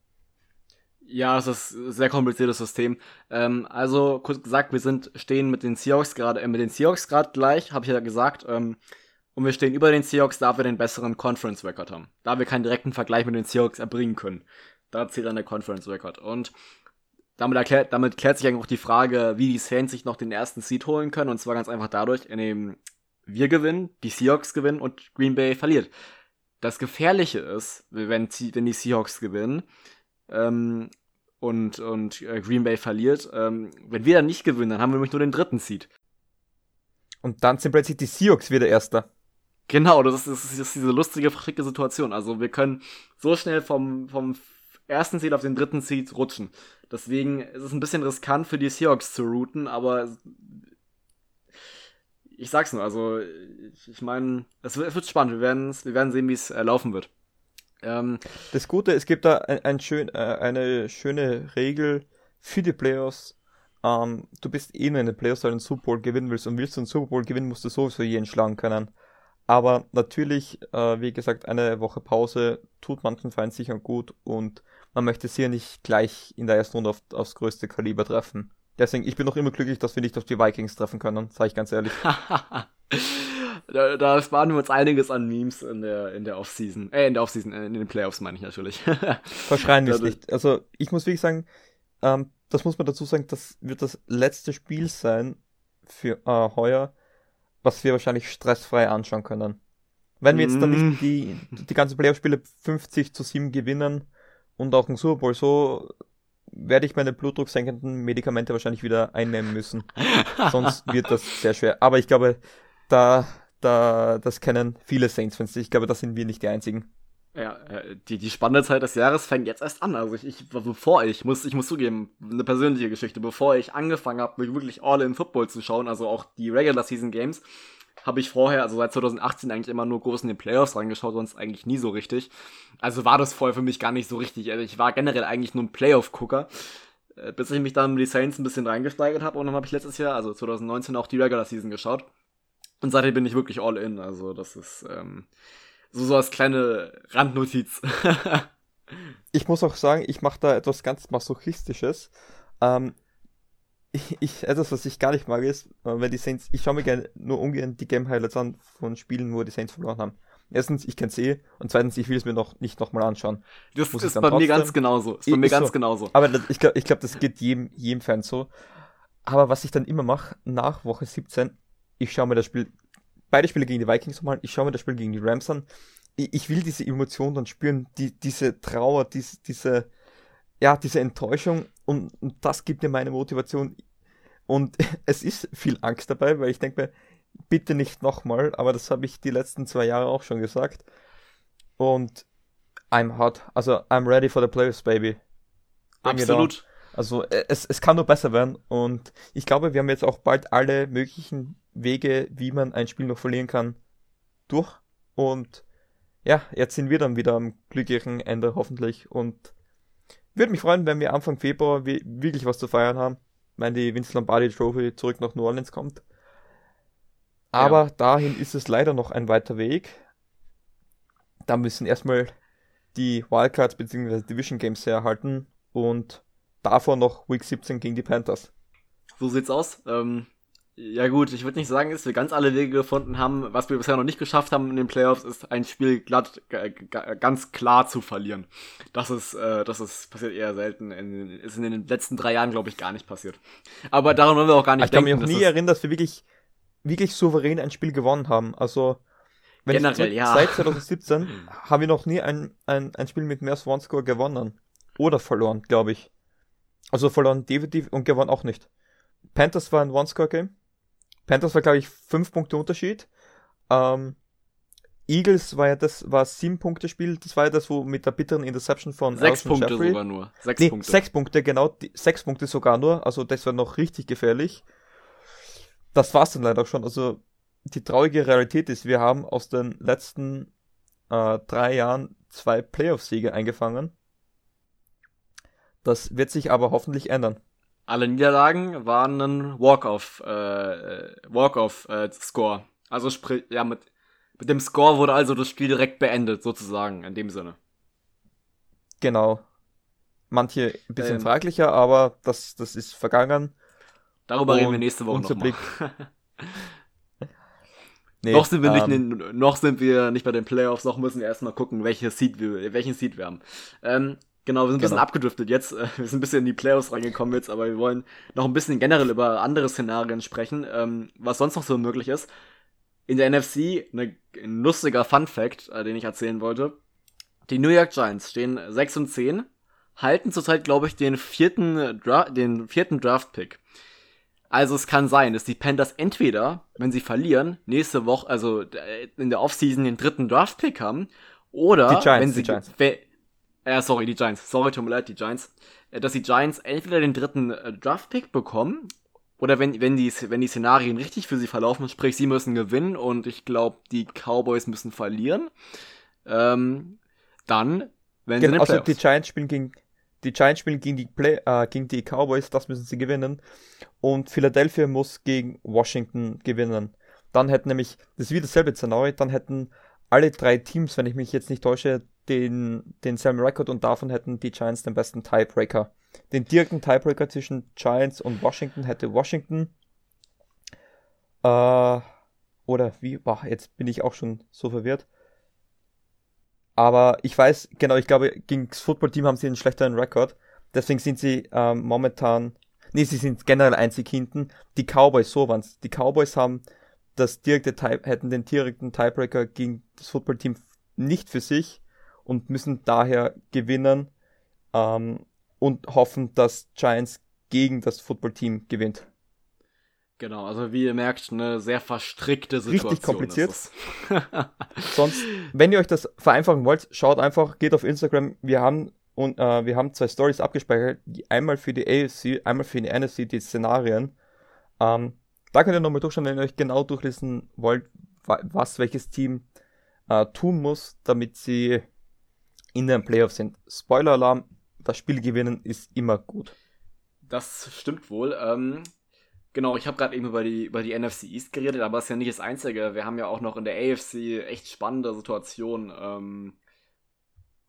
Ja, es ist ein sehr kompliziertes System. Ähm, also kurz gesagt, wir sind stehen mit den Seahawks gerade äh, mit den Seahawks gerade gleich, habe ich ja gesagt. Ähm, und wir stehen über den Seahawks, da wir den besseren Conference Record haben, da wir keinen direkten Vergleich mit den Seahawks erbringen können. Da zählt dann der Conference Record und damit, erklärt, damit klärt sich eigentlich auch die Frage, wie die Saints sich noch den ersten Seed holen können. Und zwar ganz einfach dadurch, indem wir gewinnen, die Seahawks gewinnen und Green Bay verliert. Das Gefährliche ist, wenn, wenn die Seahawks gewinnen ähm, und, und äh, Green Bay verliert, ähm, wenn wir dann nicht gewinnen, dann haben wir nämlich nur den dritten Seed. Und dann sind plötzlich die Seahawks wieder Erster. Genau, das ist, das ist diese lustige, fricke Situation. Also wir können so schnell vom, vom ersten Seed auf den dritten Seed rutschen. Deswegen ist es ein bisschen riskant für die Seahawks zu routen, aber ich sag's nur, also ich, ich meine, es, es, wird spannend. Wir, werden's, wir werden sehen, wie es äh, laufen wird. Ähm, das Gute, es gibt da ein, ein schön, äh, eine schöne Regel für die Playoffs. Ähm, du bist eh nur in den Playoffs, weil du einen Super Bowl gewinnen willst und willst du einen Super Bowl gewinnen, musst du sowieso jeden schlagen können. Aber natürlich, äh, wie gesagt, eine Woche Pause tut manchen Feind sicher gut und man möchte sie ja nicht gleich in der ersten Runde auf, aufs größte Kaliber treffen. Deswegen, ich bin noch immer glücklich, dass wir nicht auf die Vikings treffen können, sage ich ganz ehrlich. da, da sparen wir uns einiges an Memes in der, in der Offseason. Äh, in der Offseason, äh, in den Playoffs meine ich natürlich. Verschreien wir es nicht. Also, ich muss wirklich sagen, ähm, das muss man dazu sagen, das wird das letzte Spiel sein für äh, heuer, was wir wahrscheinlich stressfrei anschauen können. Wenn wir jetzt dann nicht mm. die, die ganzen Playoff-Spiele 50 zu 7 gewinnen und auch ein Super Bowl so werde ich meine blutdrucksenkenden Medikamente wahrscheinlich wieder einnehmen müssen. Sonst wird das sehr schwer. Aber ich glaube, da, da, das kennen viele Saints-Fans. Ich glaube, da sind wir nicht die einzigen. Ja, äh, die, die spannende Zeit des Jahres fängt jetzt erst an. Also ich, ich bevor ich, muss, ich muss zugeben, eine persönliche Geschichte, bevor ich angefangen habe, mich wirklich all in Football zu schauen, also auch die Regular Season Games, habe ich vorher, also seit 2018 eigentlich immer nur groß in den Playoffs reingeschaut, sonst eigentlich nie so richtig. Also war das vorher für mich gar nicht so richtig. Also ich war generell eigentlich nur ein Playoff-Gucker, äh, bis ich mich dann mit die Saints ein bisschen reingesteigert habe und dann habe ich letztes Jahr, also 2019, auch die Regular Season geschaut. Und seitdem bin ich wirklich all in. Also das ist ähm, so, so als kleine Randnotiz. ich muss auch sagen, ich mache da etwas ganz Masochistisches. Ähm, ich, ich, etwas, was ich gar nicht mag, ist, äh, wenn die Saints, ich schaue mir gerne nur ungern die Game Highlights an von Spielen, wo die Saints verloren haben. Erstens, ich kenne es eh und zweitens, ich will es mir noch nicht nochmal anschauen. Das Muss ist bei trotzdem. mir ganz genauso. Ist bei mir ganz so. genauso. Aber ich glaube, ich glaub, das geht jedem, jedem Fan so. Aber was ich dann immer mache, nach Woche 17, ich schaue mir das Spiel, beide Spiele gegen die Vikings nochmal, ich schaue mir das Spiel gegen die Rams an. Ich, ich will diese Emotion dann spüren, die, diese Trauer, diese, diese, ja, diese Enttäuschung und, und das gibt mir meine Motivation. Und es ist viel Angst dabei, weil ich denke mir, bitte nicht nochmal, aber das habe ich die letzten zwei Jahre auch schon gesagt. Und I'm hot. Also I'm ready for the playoffs, baby. Bring Absolut. Also äh, es, es kann nur besser werden und ich glaube, wir haben jetzt auch bald alle möglichen Wege, wie man ein Spiel noch verlieren kann, durch. Und ja, jetzt sind wir dann wieder am glücklichen Ende hoffentlich und würde mich freuen, wenn wir Anfang Februar wirklich was zu feiern haben, wenn die Vince Lombardi Trophy zurück nach New Orleans kommt. Aber ja. dahin ist es leider noch ein weiter Weg. Da müssen erstmal die Wildcards bzw. Division Games herhalten und davor noch Week 17 gegen die Panthers. So sieht's aus. Ähm, ja gut, ich würde nicht sagen, dass wir ganz alle Wege gefunden haben. Was wir bisher noch nicht geschafft haben in den Playoffs, ist ein Spiel glatt, ganz klar zu verlieren. Das ist, äh, das ist passiert eher selten. In, ist in den letzten drei Jahren, glaube ich, gar nicht passiert. Aber daran wollen wir auch gar nicht ich denken. Ich kann mich auch nie erinnern, dass wir wirklich, wirklich souverän ein Spiel gewonnen haben. Also wenn Generell, ich, ja. Seit 2017 haben wir noch nie ein, ein, ein Spiel mit mehr Swan-Score gewonnen. Oder verloren, glaube ich. Also verloren definitiv und gewonnen auch nicht. Panthers war ein One-Score-Game. Panthers war, glaube ich, 5 Punkte Unterschied. Ähm, Eagles war ja das, war sieben Punkte Spiel. Das war ja das, wo mit der bitteren Interception von sechs Punkte Jeffrey. sogar nur. Sechs nee, Punkte. Sechs Punkte, genau. Die, sechs Punkte sogar nur. Also das war noch richtig gefährlich. Das war's dann leider auch schon. Also die traurige Realität ist, wir haben aus den letzten äh, drei Jahren zwei Playoff-Siege eingefangen. Das wird sich aber hoffentlich ändern. Alle Niederlagen waren ein Walk-off, äh, Walk-off-Score. Äh, also sprich, ja, mit, mit dem Score wurde also das Spiel direkt beendet, sozusagen, in dem Sinne. Genau. Manche ein bisschen ähm, fraglicher, aber das, das ist vergangen. Darüber Und reden wir nächste Woche nochmal. Nee, noch, sind wir nicht, ähm, noch sind wir nicht bei den Playoffs, noch müssen wir erstmal gucken, welche Seed wir, welchen Seed wir haben. Ähm, genau, wir sind ein bisschen genau. abgedriftet jetzt. Äh, wir sind ein bisschen in die Playoffs reingekommen jetzt, aber wir wollen noch ein bisschen generell über andere Szenarien sprechen, ähm, was sonst noch so möglich ist. In der NFC, ne, ein lustiger Fun Fact, äh, den ich erzählen wollte. Die New York Giants stehen 6 und 10, halten zurzeit, glaube ich, den vierten, Dra den vierten Draft-Pick. Also es kann sein, dass die Panthers entweder, wenn sie verlieren, nächste Woche, also äh, in der Offseason den dritten Draft-Pick haben, oder Giants, wenn sie. Äh, sorry, die Giants, sorry, tut mir leid, die Giants, äh, dass die Giants entweder den dritten äh, Draft-Pick bekommen, oder wenn, wenn, die, wenn die Szenarien richtig für sie verlaufen, sprich, sie müssen gewinnen und ich glaube, die Cowboys müssen verlieren, ähm, dann, wenn genau, sie Also die Giants spielen gegen die Giants spielen gegen die, Play, äh, gegen die Cowboys, das müssen sie gewinnen. Und Philadelphia muss gegen Washington gewinnen. Dann hätten nämlich, das ist wieder dasselbe Szenario, dann hätten alle drei Teams, wenn ich mich jetzt nicht täusche, den, denselben Rekord und davon hätten die Giants den besten Tiebreaker. Den direkten Tiebreaker zwischen Giants und Washington hätte Washington. Äh, oder wie? Boah, jetzt bin ich auch schon so verwirrt. Aber ich weiß, genau, ich glaube, gegen das Footballteam haben sie einen schlechteren Rekord. Deswegen sind sie ähm, momentan, nee, sie sind generell einzig hinten. Die Cowboys, so waren's. Die Cowboys haben das direkte Type, hätten den direkten Tiebreaker gegen das Footballteam nicht für sich und müssen daher gewinnen ähm, und hoffen, dass Giants gegen das Footballteam gewinnt. Genau, also wie ihr merkt, eine sehr verstrickte Situation. Richtig kompliziert. Sonst, wenn ihr euch das vereinfachen wollt, schaut einfach, geht auf Instagram. Wir haben und äh, wir haben zwei Stories abgespeichert, einmal für die AFC, einmal für die NFC, die Szenarien. Ähm, da könnt ihr nochmal durchschauen, wenn ihr euch genau durchlesen wollt, was welches Team äh, tun muss, damit sie in den Playoffs sind. Spoiler-Alarm, das Spiel gewinnen ist immer gut. Das stimmt wohl. Ähm, Genau, ich habe gerade eben über die, über die NFC East geredet, aber es ist ja nicht das Einzige. Wir haben ja auch noch in der AFC echt spannende Situationen. Ähm,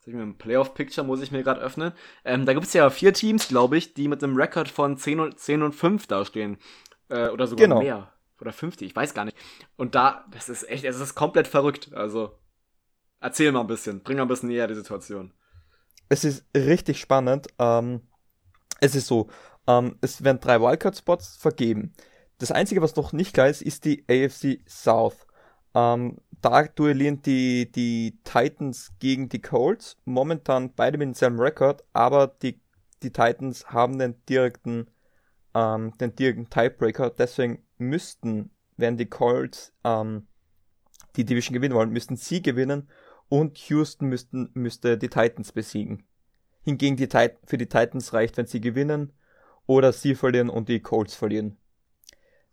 ich mir ein Playoff-Picture muss ich mir gerade öffnen. Ähm, da gibt es ja vier Teams, glaube ich, die mit einem Rekord von 10 und, 10 und 5 dastehen. Äh, oder sogar genau. mehr. Oder 50, ich weiß gar nicht. Und da, das ist echt, es ist komplett verrückt. Also, erzähl mal ein bisschen, bring mal ein bisschen näher die Situation. Es ist richtig spannend. Ähm, es ist so, ähm, es werden drei Wildcard-Spots vergeben. Das Einzige, was noch nicht klar ist, ist die AFC South. Ähm, da duellieren die, die Titans gegen die Colts. Momentan beide mit demselben Rekord, aber die, die Titans haben den direkten, ähm, den direkten Tiebreaker. Deswegen müssten, wenn die Colts ähm, die Division gewinnen wollen, müssten sie gewinnen und Houston müssten, müsste die Titans besiegen. Hingegen die für die Titans reicht, wenn sie gewinnen oder sie verlieren und die Colts verlieren.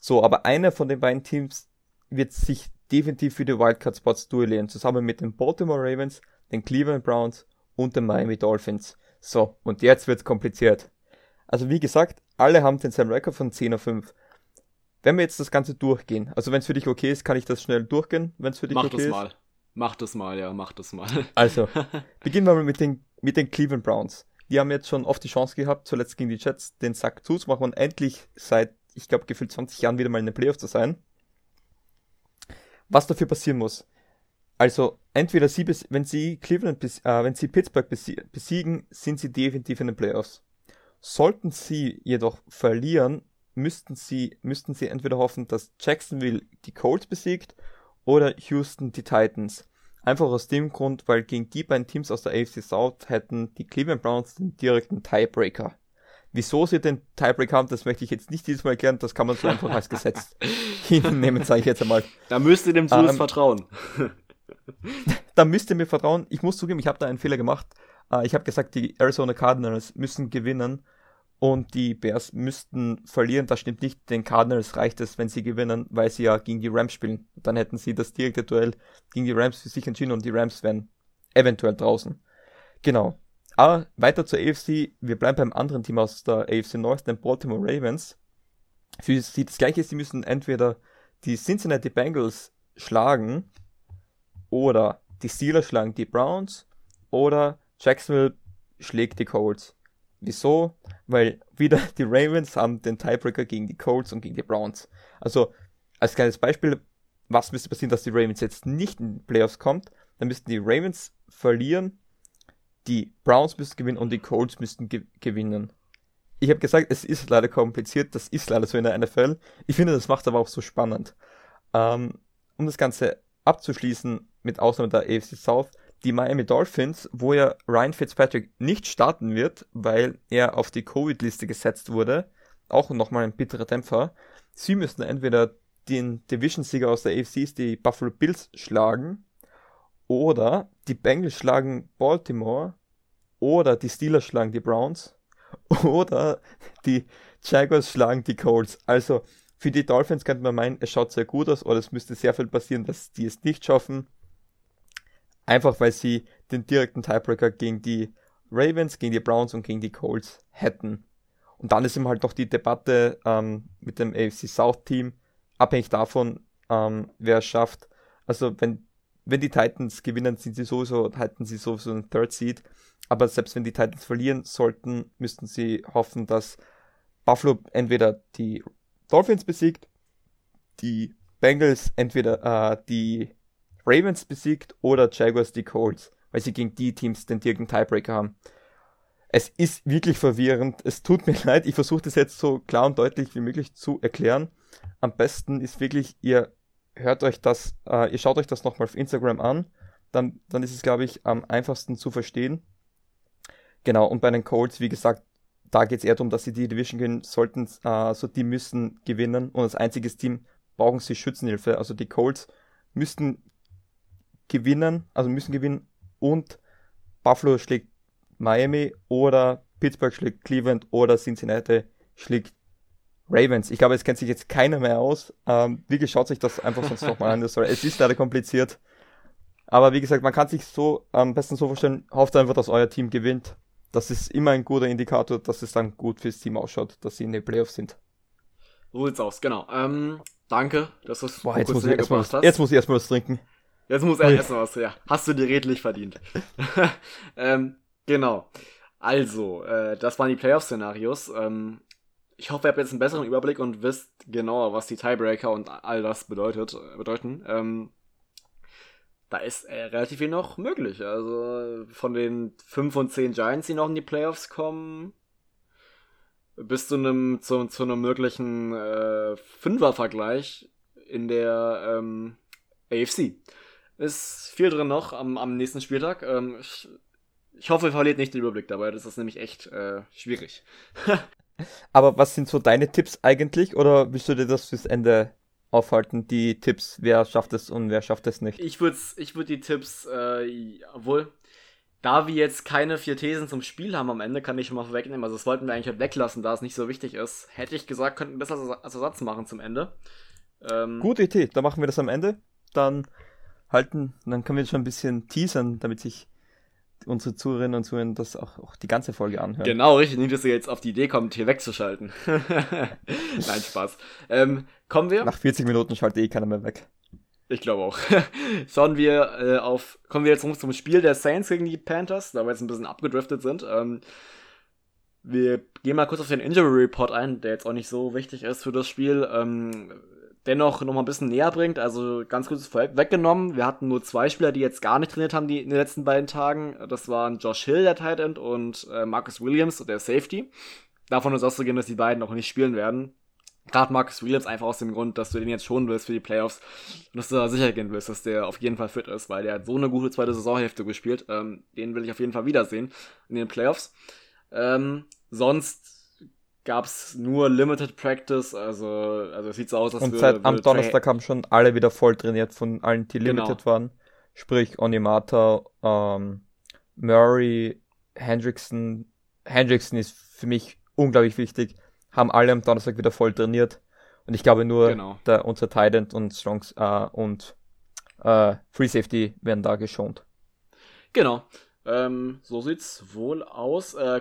So, aber einer von den beiden Teams wird sich definitiv für die Wildcard-Spots duellieren, zusammen mit den Baltimore Ravens, den Cleveland Browns und den Miami Dolphins. So, und jetzt wird's kompliziert. Also wie gesagt, alle haben denselben Rekord von 10 auf 5. Wenn wir jetzt das Ganze durchgehen, also wenn es für dich okay ist, kann ich das schnell durchgehen, wenn es für dich mach okay ist. Mach das mal. Mach das mal, ja, mach das mal. Also, beginnen wir mal mit den, mit den Cleveland Browns. Die haben jetzt schon oft die Chance gehabt, zuletzt gegen die Jets den Sack zuzumachen und endlich seit, ich glaube, gefühlt 20 Jahren wieder mal in den Playoff zu sein. Was dafür passieren muss. Also, entweder sie, wenn sie Cleveland, äh, wenn sie Pittsburgh besiegen, sind sie definitiv in den Playoffs. Sollten sie jedoch verlieren, müssten sie, müssten sie entweder hoffen, dass Jacksonville die Colts besiegt oder Houston die Titans. Einfach aus dem Grund, weil gegen die beiden Teams aus der AFC South hätten die Cleveland Browns den direkten Tiebreaker. Wieso sie den Tiebreaker haben, das möchte ich jetzt nicht dieses Mal erklären, das kann man so einfach als Gesetz hinnehmen, sage ich jetzt einmal. Da müsst ihr dem Zeus ähm, vertrauen. da müsst ihr mir vertrauen. Ich muss zugeben, ich habe da einen Fehler gemacht. Äh, ich habe gesagt, die Arizona Cardinals müssen gewinnen und die Bears müssten verlieren. Das stimmt nicht. Den Cardinals reicht es, wenn sie gewinnen, weil sie ja gegen die Rams spielen. Dann hätten sie das direkte Duell gegen die Rams für sich entschieden und die Rams wären eventuell draußen. Genau. Aber weiter zur AFC. Wir bleiben beim anderen Team aus der AFC North, den Baltimore Ravens. Für sie das gleiche ist, sie müssen entweder die Cincinnati Bengals schlagen oder die Steelers schlagen die Browns oder Jacksonville schlägt die Colts. Wieso? Weil wieder die Ravens haben den Tiebreaker gegen die Colts und gegen die Browns. Also als kleines Beispiel, was müsste passieren, dass die Ravens jetzt nicht in die Playoffs kommt? Dann müssten die Ravens verlieren, die Browns müssten gewinnen und die Colts müssten ge gewinnen. Ich habe gesagt, es ist leider kompliziert, das ist leider so in der NFL. Ich finde, das macht aber auch so spannend. Ähm, um das Ganze abzuschließen, mit Ausnahme der AFC South, die Miami Dolphins, wo ja Ryan Fitzpatrick nicht starten wird, weil er auf die Covid-Liste gesetzt wurde, auch nochmal ein bitterer Dämpfer. Sie müssen entweder den Division-Sieger aus der AFC, die Buffalo Bills, schlagen, oder die Bengals schlagen Baltimore, oder die Steelers schlagen die Browns, oder die Jaguars schlagen die Colts. Also für die Dolphins könnte man meinen, es schaut sehr gut aus, oder es müsste sehr viel passieren, dass die es nicht schaffen. Einfach weil sie den direkten Tiebreaker gegen die Ravens, gegen die Browns und gegen die Colts hätten. Und dann ist eben halt noch die Debatte ähm, mit dem AFC South Team, abhängig davon, ähm, wer es schafft. Also wenn, wenn die Titans gewinnen, sind sie sowieso, halten sie sowieso einen Third Seed. Aber selbst wenn die Titans verlieren sollten, müssten sie hoffen, dass Buffalo entweder die Dolphins besiegt, die Bengals entweder äh, die Ravens besiegt oder Jaguars die Colts, weil sie gegen die Teams den direkten Tiebreaker haben. Es ist wirklich verwirrend. Es tut mir leid. Ich versuche das jetzt so klar und deutlich wie möglich zu erklären. Am besten ist wirklich, ihr hört euch das, äh, ihr schaut euch das nochmal auf Instagram an. Dann, dann ist es, glaube ich, am einfachsten zu verstehen. Genau, und bei den Colts, wie gesagt, da geht es eher darum, dass sie die Division gewinnen sollten. Äh, also die müssen gewinnen und als einziges Team brauchen sie Schützenhilfe. Also die Colts müssten gewinnen, also müssen gewinnen und Buffalo schlägt Miami oder Pittsburgh schlägt Cleveland oder Cincinnati schlägt Ravens. Ich glaube, es kennt sich jetzt keiner mehr aus. Ähm, wie schaut sich das einfach sonst nochmal an. Es ist leider kompliziert. Aber wie gesagt, man kann sich so am besten so vorstellen, hofft einfach, dass euer Team gewinnt. Das ist immer ein guter Indikator, dass es dann gut fürs Team ausschaut, dass sie in den Playoffs sind. So sieht's aus, genau. Ähm, danke, dass du es Boah, jetzt, muss ich erst mal, hast. jetzt muss ich erstmal was trinken. Jetzt muss er essen was, ja. Hast du dir redlich verdient. ähm, genau. Also, äh, das waren die Playoff-Szenarios. Ähm, ich hoffe, ihr habt jetzt einen besseren Überblick und wisst genauer, was die Tiebreaker und all das bedeutet, äh, bedeuten. Ähm, da ist äh, relativ viel noch möglich. Also von den 5 und 10 Giants, die noch in die Playoffs kommen, bis zu einem zu, zu einem möglichen äh, Fünfer-Vergleich in der ähm, AFC. Ist viel drin noch am, am nächsten Spieltag. Ähm, ich, ich hoffe, ihr verliert nicht den Überblick dabei. Das ist nämlich echt äh, schwierig. Aber was sind so deine Tipps eigentlich? Oder willst du dir das fürs Ende aufhalten? Die Tipps, wer schafft es und wer schafft es nicht? Ich würde ich würd die Tipps, äh, obwohl, da wir jetzt keine vier Thesen zum Spiel haben am Ende, kann ich schon mal vorwegnehmen. Also das wollten wir eigentlich halt weglassen, da es nicht so wichtig ist. Hätte ich gesagt, könnten wir das als Ersatz machen zum Ende. Ähm, Gute Idee, da machen wir das am Ende. Dann halten, dann können wir schon ein bisschen teasern, damit sich unsere Zuhörerinnen und Zuhörer das auch, auch die ganze Folge anhören. Genau, richtig. Nicht, dass ihr jetzt auf die Idee kommt, hier wegzuschalten. Nein, Spaß. Ähm, kommen wir. Nach 40 Minuten schaltet eh keiner mehr weg. Ich glaube auch. Schauen wir äh, auf, kommen wir jetzt zum Spiel der Saints gegen die Panthers, da wir jetzt ein bisschen abgedriftet sind. Ähm, wir gehen mal kurz auf den Injury Report ein, der jetzt auch nicht so wichtig ist für das Spiel. Ähm, dennoch noch mal ein bisschen näher bringt. Also ganz kurz vorweg weggenommen. Wir hatten nur zwei Spieler, die jetzt gar nicht trainiert haben die in den letzten beiden Tagen. Das waren Josh Hill, der Tight End, und äh, Marcus Williams, der Safety. Davon ist auszugehen, dass die beiden auch nicht spielen werden. Gerade Marcus Williams einfach aus dem Grund, dass du den jetzt schonen willst für die Playoffs und dass du da sicher gehen willst, dass der auf jeden Fall fit ist, weil der hat so eine gute zweite Saisonhälfte gespielt. Ähm, den will ich auf jeden Fall wiedersehen in den Playoffs. Ähm, sonst gab es nur Limited Practice, also, also es sieht so aus, als Und seit am Donnerstag haben schon alle wieder voll trainiert von allen, die genau. Limited genau. waren. Sprich Onimata, ähm, Murray, Hendrickson. Hendrickson ist für mich unglaublich wichtig haben alle am Donnerstag wieder voll trainiert. Und ich glaube nur, genau. der, unser Titan und Strongs äh, und äh, Free Safety werden da geschont. Genau. Ähm, so sieht's wohl aus. Äh,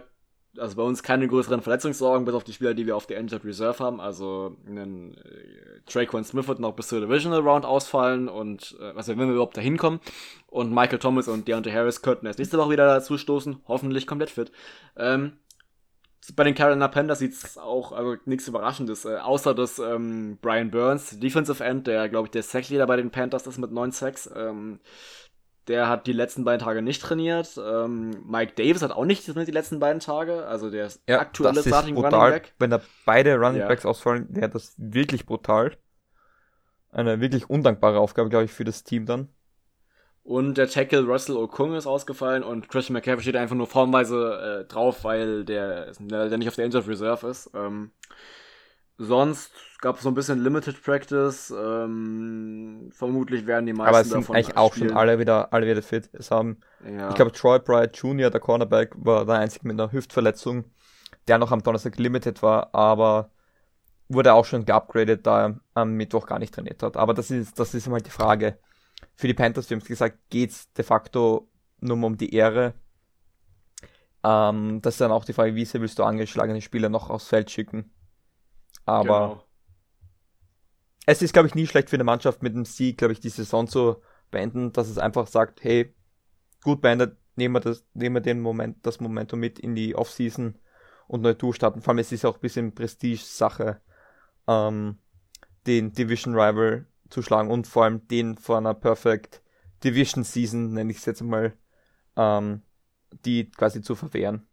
also bei uns keine größeren Verletzungssorgen, bis auf die Spieler, die wir auf der Injured Reserve haben. Also einen äh, Traquan Smith wird noch bis zur Divisional Round ausfallen und äh, also wenn wir überhaupt da hinkommen. Und Michael Thomas und Deontay Harris könnten erst nächste Woche wieder dazu stoßen. Hoffentlich komplett fit. Ähm, bei den Carolina Panthers sieht es auch also nichts Überraschendes, äh, außer dass ähm, Brian Burns, Defensive End, der glaube ich der Sackleader bei den Panthers ist mit 9 Sacks, ähm, der hat die letzten beiden Tage nicht trainiert. Ähm, Mike Davis hat auch nicht trainiert die letzten beiden Tage, also der ist ja, aktuelle Starting brutal. Running Back. Wenn da beide Running Backs ja. ausfallen, wäre das wirklich brutal. Eine wirklich undankbare Aufgabe, glaube ich, für das Team dann. Und der Tackle Russell Okung ist ausgefallen und Christian McCaffrey steht einfach nur formweise äh, drauf, weil der, der nicht auf der Injured Reserve ist. Ähm, sonst gab es so ein bisschen Limited Practice. Ähm, vermutlich werden die meisten Aber es sind davon eigentlich auch schon alle wieder, alle wieder fit. Es haben, ja. ich glaube, Troy Bright Jr., der Cornerback, war der einzige mit einer Hüftverletzung, der noch am Donnerstag limited war, aber wurde auch schon geupgradet, da er am Mittwoch gar nicht trainiert hat. Aber das ist, das ist halt die Frage für die Panthers, wir haben es gesagt, geht es de facto nur um die Ehre. Ähm, das ist dann auch die Frage, wie sehr willst du angeschlagene Spieler noch aufs Feld schicken. Aber genau. es ist, glaube ich, nie schlecht für eine Mannschaft mit einem Sieg, glaube ich, die Saison zu beenden, dass es einfach sagt, hey, gut beendet, nehmen wir, das, nehmen wir den Moment, das Momentum mit in die Offseason und neu durchstarten. Vor allem, es ist auch ein bisschen Prestige-Sache, ähm, den Division Rival zu schlagen und vor allem den vor einer Perfect Division Season, nenne ich es jetzt mal, ähm, die quasi zu verwehren.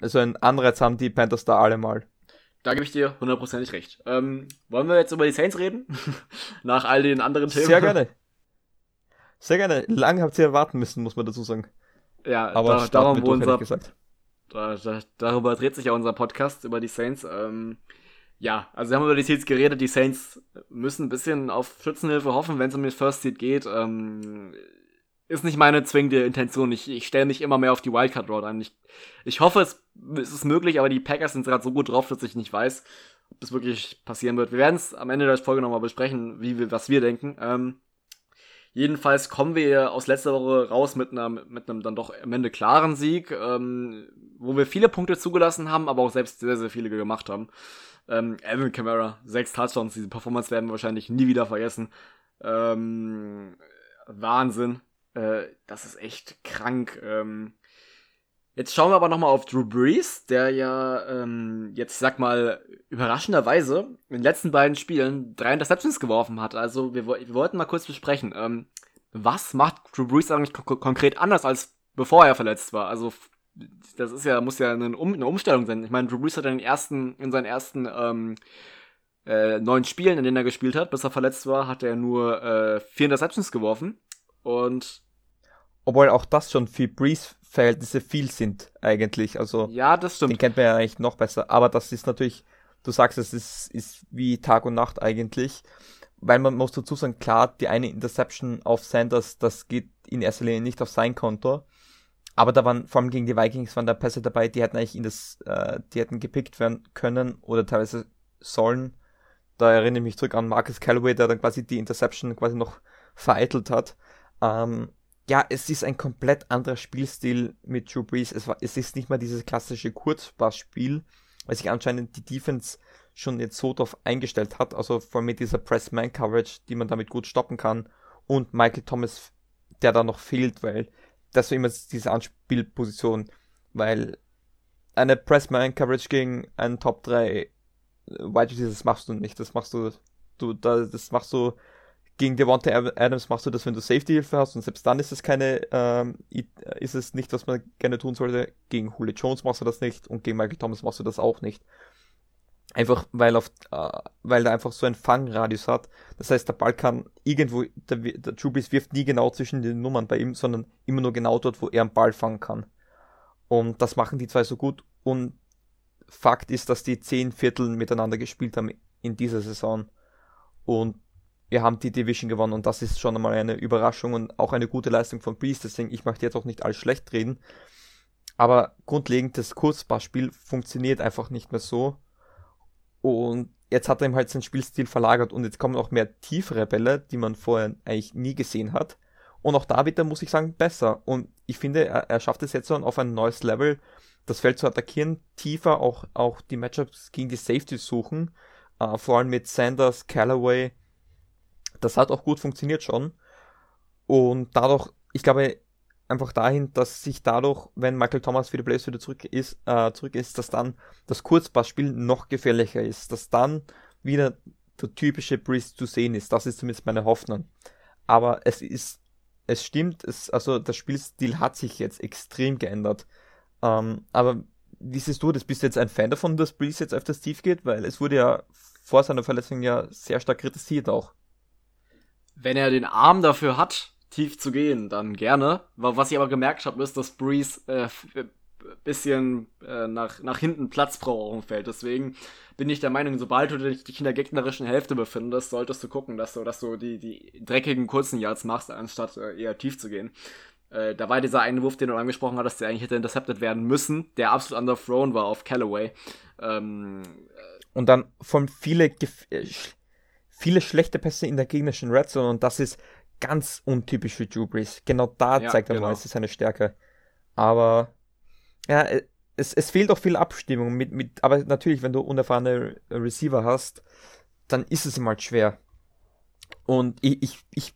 Also ein Anreiz haben die Panthers da alle mal. Da gebe ich dir hundertprozentig recht. Ähm, wollen wir jetzt über die Saints reden? Nach all den anderen Themen? Sehr gerne. Sehr gerne. Lange habt ihr erwarten müssen, muss man dazu sagen. Ja, aber da, darum, wo unser, gesagt. Da, da, darüber dreht sich ja unser Podcast über die Saints. Ähm, ja, also wir haben über die Seeds geredet. Die Saints müssen ein bisschen auf Schützenhilfe hoffen, wenn es um den First Seed geht. Ähm, ist nicht meine zwingende Intention. Ich, ich stelle mich immer mehr auf die Wildcard Road ein. Ich, ich hoffe, es, es ist möglich, aber die Packers sind gerade so gut drauf, dass ich nicht weiß, ob das wirklich passieren wird. Wir werden es am Ende der Folge nochmal besprechen, wie wir, was wir denken. Ähm, jedenfalls kommen wir aus letzter Woche raus mit, einer, mit einem dann doch am Ende klaren Sieg, ähm, wo wir viele Punkte zugelassen haben, aber auch selbst sehr, sehr viele gemacht haben. Ähm, Alvin Kamara, sechs Touchdowns, diese Performance werden wir wahrscheinlich nie wieder vergessen. Ähm, Wahnsinn. Äh, das ist echt krank. Ähm, jetzt schauen wir aber nochmal auf Drew Brees, der ja ähm, jetzt, sag mal, überraschenderweise in den letzten beiden Spielen drei Interceptions geworfen hat. Also wir, wir wollten mal kurz besprechen, ähm, was macht Drew Brees eigentlich konkret anders als bevor er verletzt war? Also das ist ja, muss ja eine, um eine Umstellung sein. Ich meine, Drew Brees hat in, den ersten, in seinen ersten ähm, äh, neun Spielen, in denen er gespielt hat, bis er verletzt war, hat er nur äh, vier Interceptions geworfen. Und obwohl auch das schon für Brees-Verhältnisse viel sind, eigentlich. Also, ja, das stimmt. Den kennt man ja eigentlich noch besser. Aber das ist natürlich, du sagst, es ist, ist wie Tag und Nacht eigentlich. Weil man muss dazu sagen, klar, die eine Interception auf Sanders, das geht in erster Linie nicht auf sein Konto. aber da waren, vor allem gegen die Vikings, waren da Pässe dabei, die hätten eigentlich in das, äh, die hätten gepickt werden können oder teilweise sollen. Da erinnere ich mich zurück an Marcus Callaway, der dann quasi die Interception quasi noch vereitelt hat. Ähm, ja, es ist ein komplett anderer Spielstil mit Drew Brees. Es, war, es ist nicht mehr dieses klassische Kurzpassspiel, weil sich anscheinend die Defense schon jetzt so darauf eingestellt hat, also vor allem mit dieser Press-Man-Coverage, die man damit gut stoppen kann. Und Michael Thomas, der da noch fehlt, weil das war immer diese Anspielposition, weil eine Press-Man-Coverage gegen einen Top 3 Wide Receiver, das machst du nicht, das machst du, du, das machst du gegen Devonta Adams machst du das, wenn du Safety-Hilfe hast und selbst dann ist es keine, ähm, ist es nicht, was man gerne tun sollte. Gegen Julio Jones machst du das nicht und gegen Michael Thomas machst du das auch nicht. Einfach weil auf, äh, weil er einfach so einen Fangradius hat. Das heißt, der Ball kann irgendwo, der, der Trubis wirft nie genau zwischen den Nummern bei ihm, sondern immer nur genau dort, wo er einen Ball fangen kann. Und das machen die zwei so gut. Und Fakt ist, dass die zehn Viertel miteinander gespielt haben in dieser Saison. Und wir haben die Division gewonnen und das ist schon einmal eine Überraschung und auch eine gute Leistung von Priest. Deswegen, ich möchte jetzt auch nicht alles schlecht reden. Aber grundlegend, das Kurzpassspiel funktioniert einfach nicht mehr so. Und jetzt hat er ihm halt seinen Spielstil verlagert und jetzt kommen auch mehr tiefere Bälle, die man vorher eigentlich nie gesehen hat. Und auch da wird er, muss ich sagen, besser. Und ich finde, er, er schafft es jetzt schon auf ein neues Level, das Feld zu attackieren, tiefer auch, auch die Matchups gegen die Safety suchen. Uh, vor allem mit Sanders, Callaway. Das hat auch gut funktioniert schon. Und dadurch, ich glaube, einfach dahin, dass sich dadurch, wenn Michael Thomas für die Plays wieder zurück ist, äh, zurück ist, dass dann das Kurzpassspiel noch gefährlicher ist, dass dann wieder der typische Breeze zu sehen ist. Das ist zumindest meine Hoffnung. Aber es ist, es stimmt, es, also der Spielstil hat sich jetzt extrem geändert. Ähm, aber wie siehst du das? Bist du jetzt ein Fan davon, dass Breeze jetzt öfters tief geht? Weil es wurde ja vor seiner Verletzung ja sehr stark kritisiert auch. Wenn er den Arm dafür hat, tief zu gehen, dann gerne. Was ich aber gemerkt habe, ist, dass Breeze äh, bisschen äh, nach, nach hinten Platz dem Feld. Deswegen bin ich der Meinung, sobald du dich in der gegnerischen Hälfte befindest, solltest du gucken, dass du, dass du die, die dreckigen kurzen Yards machst, anstatt äh, eher tief zu gehen. Äh, da war dieser eine Wurf, den du angesprochen hattest, der eigentlich hätte intercepted werden müssen, der absolut underthrown war auf Callaway. Ähm, und dann von viele, äh, viele schlechte Pässe in der gegnerischen Red Zone und das ist ganz untypisch für Drew Brees. Genau da ja, zeigt er genau. meistens seine Stärke. Aber ja, äh, es, es fehlt auch viel Abstimmung. Mit, mit, aber natürlich, wenn du unerfahrene Receiver hast, dann ist es mal schwer. Und ich, ich, ich,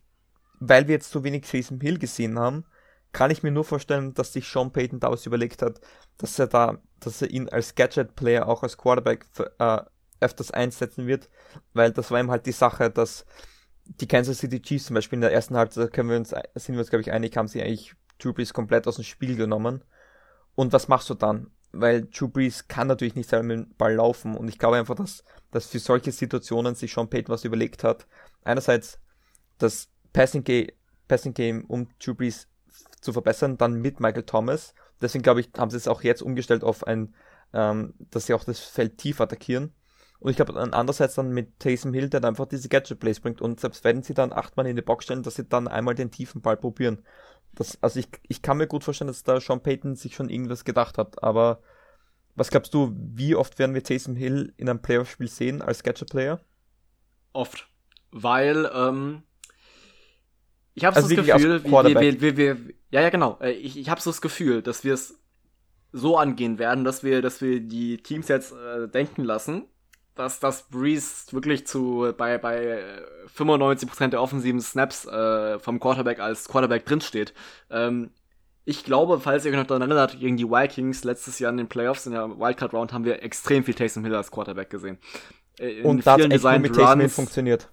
weil wir jetzt so wenig Jason Hill gesehen haben, kann ich mir nur vorstellen, dass sich Sean Payton daraus überlegt hat, dass er da, dass er ihn als Gadget-Player auch als Quarterback äh, öfters einsetzen wird, weil das war ihm halt die Sache, dass die Kansas City Chiefs zum Beispiel in der ersten Halbzeit können wir uns, sind wir uns, glaube ich, einig, haben sie eigentlich Drew Brees komplett aus dem Spiel genommen. Und was machst du dann? Weil Drew Brees kann natürlich nicht selber mit dem Ball laufen. Und ich glaube einfach, dass, dass für solche Situationen sich Sean Payton was überlegt hat. Einerseits das Passing, Game, Passing Game um Drew Brees zu verbessern, dann mit Michael Thomas. Deswegen glaube ich, haben sie es auch jetzt umgestellt auf ein, ähm, dass sie auch das Feld tief attackieren. Und ich glaube, andererseits dann mit Taysom Hill, der dann einfach diese Gadget-Plays bringt. Und selbst wenn sie dann achtmal in die Box stellen, dass sie dann einmal den tiefen Ball probieren. Das, also ich, ich kann mir gut vorstellen, dass da Sean Payton sich schon irgendwas gedacht hat. Aber was glaubst du, wie oft werden wir Taysom Hill in einem Playoff-Spiel sehen als Gadget-Player? Oft. Weil, ähm, ich habe also so das Gefühl, wir, wir, wir, wir, ja, ja, genau. Äh, ich, ich habe so das Gefühl, dass wir es so angehen werden, dass wir, dass wir die Teams jetzt äh, denken lassen, dass das Breeze wirklich zu bei bei 95% der offensiven Snaps äh, vom Quarterback als Quarterback drinsteht. Ähm, ich glaube, falls ihr euch noch daran erinnert, gegen die Vikings letztes Jahr in den Playoffs in der Wildcard Round haben wir extrem viel Taysom Hill als Quarterback gesehen. Äh, in und da hat echt mit Taysom Hill funktioniert.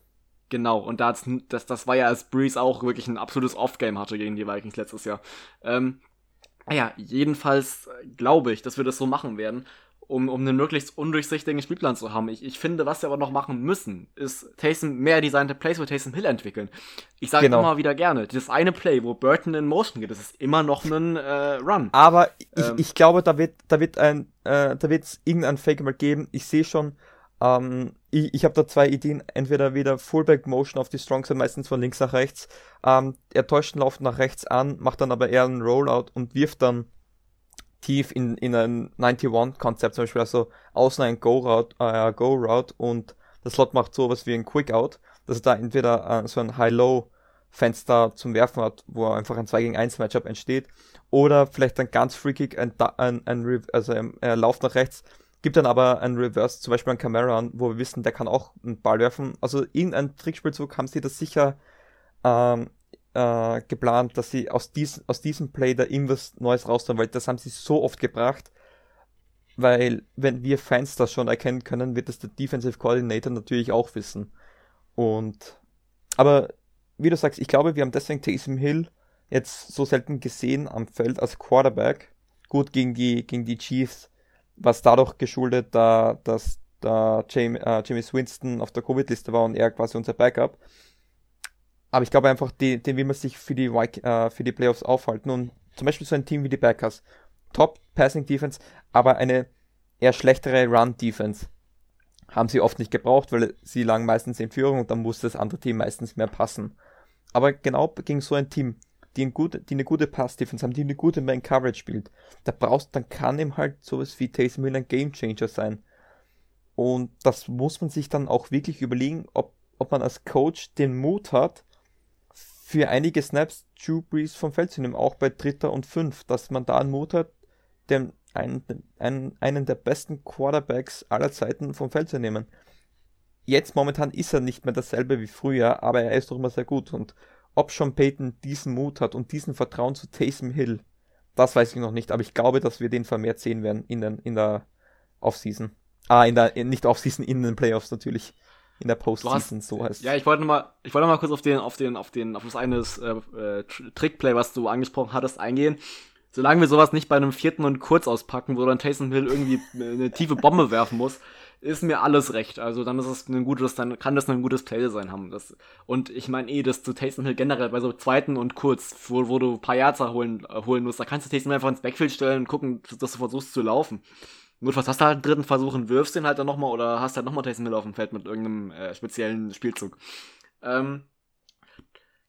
Genau, und da das, das war ja, als Breeze auch wirklich ein absolutes Off-Game hatte gegen die Vikings letztes Jahr. Ähm, ja, jedenfalls glaube ich, dass wir das so machen werden um, um einen möglichst undurchsichtigen Spielplan zu haben. Ich, ich finde, was wir aber noch machen müssen, ist Taysom mehr designte Plays für Taysom Hill entwickeln. Ich sage genau. immer wieder gerne, das eine Play, wo Burton in Motion geht, das ist immer noch ein äh, Run. Aber ich, ähm, ich glaube, da wird, da wird ein, äh, da wird es irgendein Fake mal geben. Ich sehe schon, Ähm, ich ich habe da zwei Ideen. Entweder wieder Fullback Motion auf die Strong Side, meistens von links nach rechts. Ähm, er täuscht den Lauf nach rechts an, macht dann aber eher einen Rollout und wirft dann tief in, in ein 91-Konzept, zum Beispiel also außen ein Go-Route äh, Go -Route und der Slot macht sowas wie ein Quick-Out, dass er da entweder äh, so ein High-Low-Fenster zum Werfen hat, wo einfach ein 2 gegen 1 Matchup entsteht, oder vielleicht ein ganz freakig, ein, ein, ein, also er lauft nach rechts, gibt dann aber ein Reverse, zum Beispiel ein Camera wo wir wissen, der kann auch einen Ball werfen. Also irgendein Trickspielzug haben sie das sicher ähm, äh, geplant, dass sie aus, dies, aus diesem Play da irgendwas Neues rausholen, weil das haben sie so oft gebracht. Weil, wenn wir Fans das schon erkennen können, wird das der Defensive Coordinator natürlich auch wissen. Und, aber, wie du sagst, ich glaube, wir haben deswegen Taysom Hill jetzt so selten gesehen am Feld als Quarterback. Gut gegen die, gegen die Chiefs, was dadurch geschuldet, da, dass da James, äh, James Winston auf der Covid-Liste war und er quasi unser Backup. Aber ich glaube einfach, die, den will man sich für die, äh, für die Playoffs aufhalten. Und zum Beispiel so ein Team wie die Packers. Top Passing Defense, aber eine eher schlechtere Run Defense. Haben sie oft nicht gebraucht, weil sie lagen meistens in Führung und dann musste das andere Team meistens mehr passen. Aber genau gegen so ein Team, die, ein gut, die eine gute Pass-Defense haben, die eine gute Man-Coverage spielt, da brauchst, dann kann ihm halt sowas wie Taysom Hill ein Game-Changer sein. Und das muss man sich dann auch wirklich überlegen, ob, ob man als Coach den Mut hat, für einige Snaps Drew Brees vom Feld zu nehmen, auch bei Dritter und Fünf, dass man da einen Mut hat, den, einen, einen, einen der besten Quarterbacks aller Zeiten vom Feld zu nehmen. Jetzt momentan ist er nicht mehr dasselbe wie früher, aber er ist doch immer sehr gut. Und ob Sean Payton diesen Mut hat und diesen Vertrauen zu Taysom Hill, das weiß ich noch nicht, aber ich glaube, dass wir den vermehrt sehen werden in, den, in der Offseason. Ah, in der, nicht Offseason, in den Playoffs natürlich in der Postseason, so heißt Ja, ich wollte mal, ich wollte mal kurz auf den, auf den, auf den, auf das eine äh, äh, Trickplay, was du angesprochen hattest, eingehen. Solange wir sowas nicht bei einem vierten und kurz auspacken, wo dann Taysom Hill irgendwie eine tiefe Bombe werfen muss, ist mir alles recht. Also dann ist es ein gutes, dann kann das ein gutes Play sein haben. Das, und ich meine eh, dass du Taysom Hill generell bei so zweiten und kurz, wo, wo du ein paar Yards holen, äh, holen musst, da kannst du Taysom einfach ins Backfield stellen und gucken, dass du versuchst zu laufen. Notfalls hast du halt einen dritten Versuch und wirfst den halt dann nochmal oder hast halt nochmal Taysom Hill auf dem Feld mit irgendeinem äh, speziellen Spielzug. Ähm,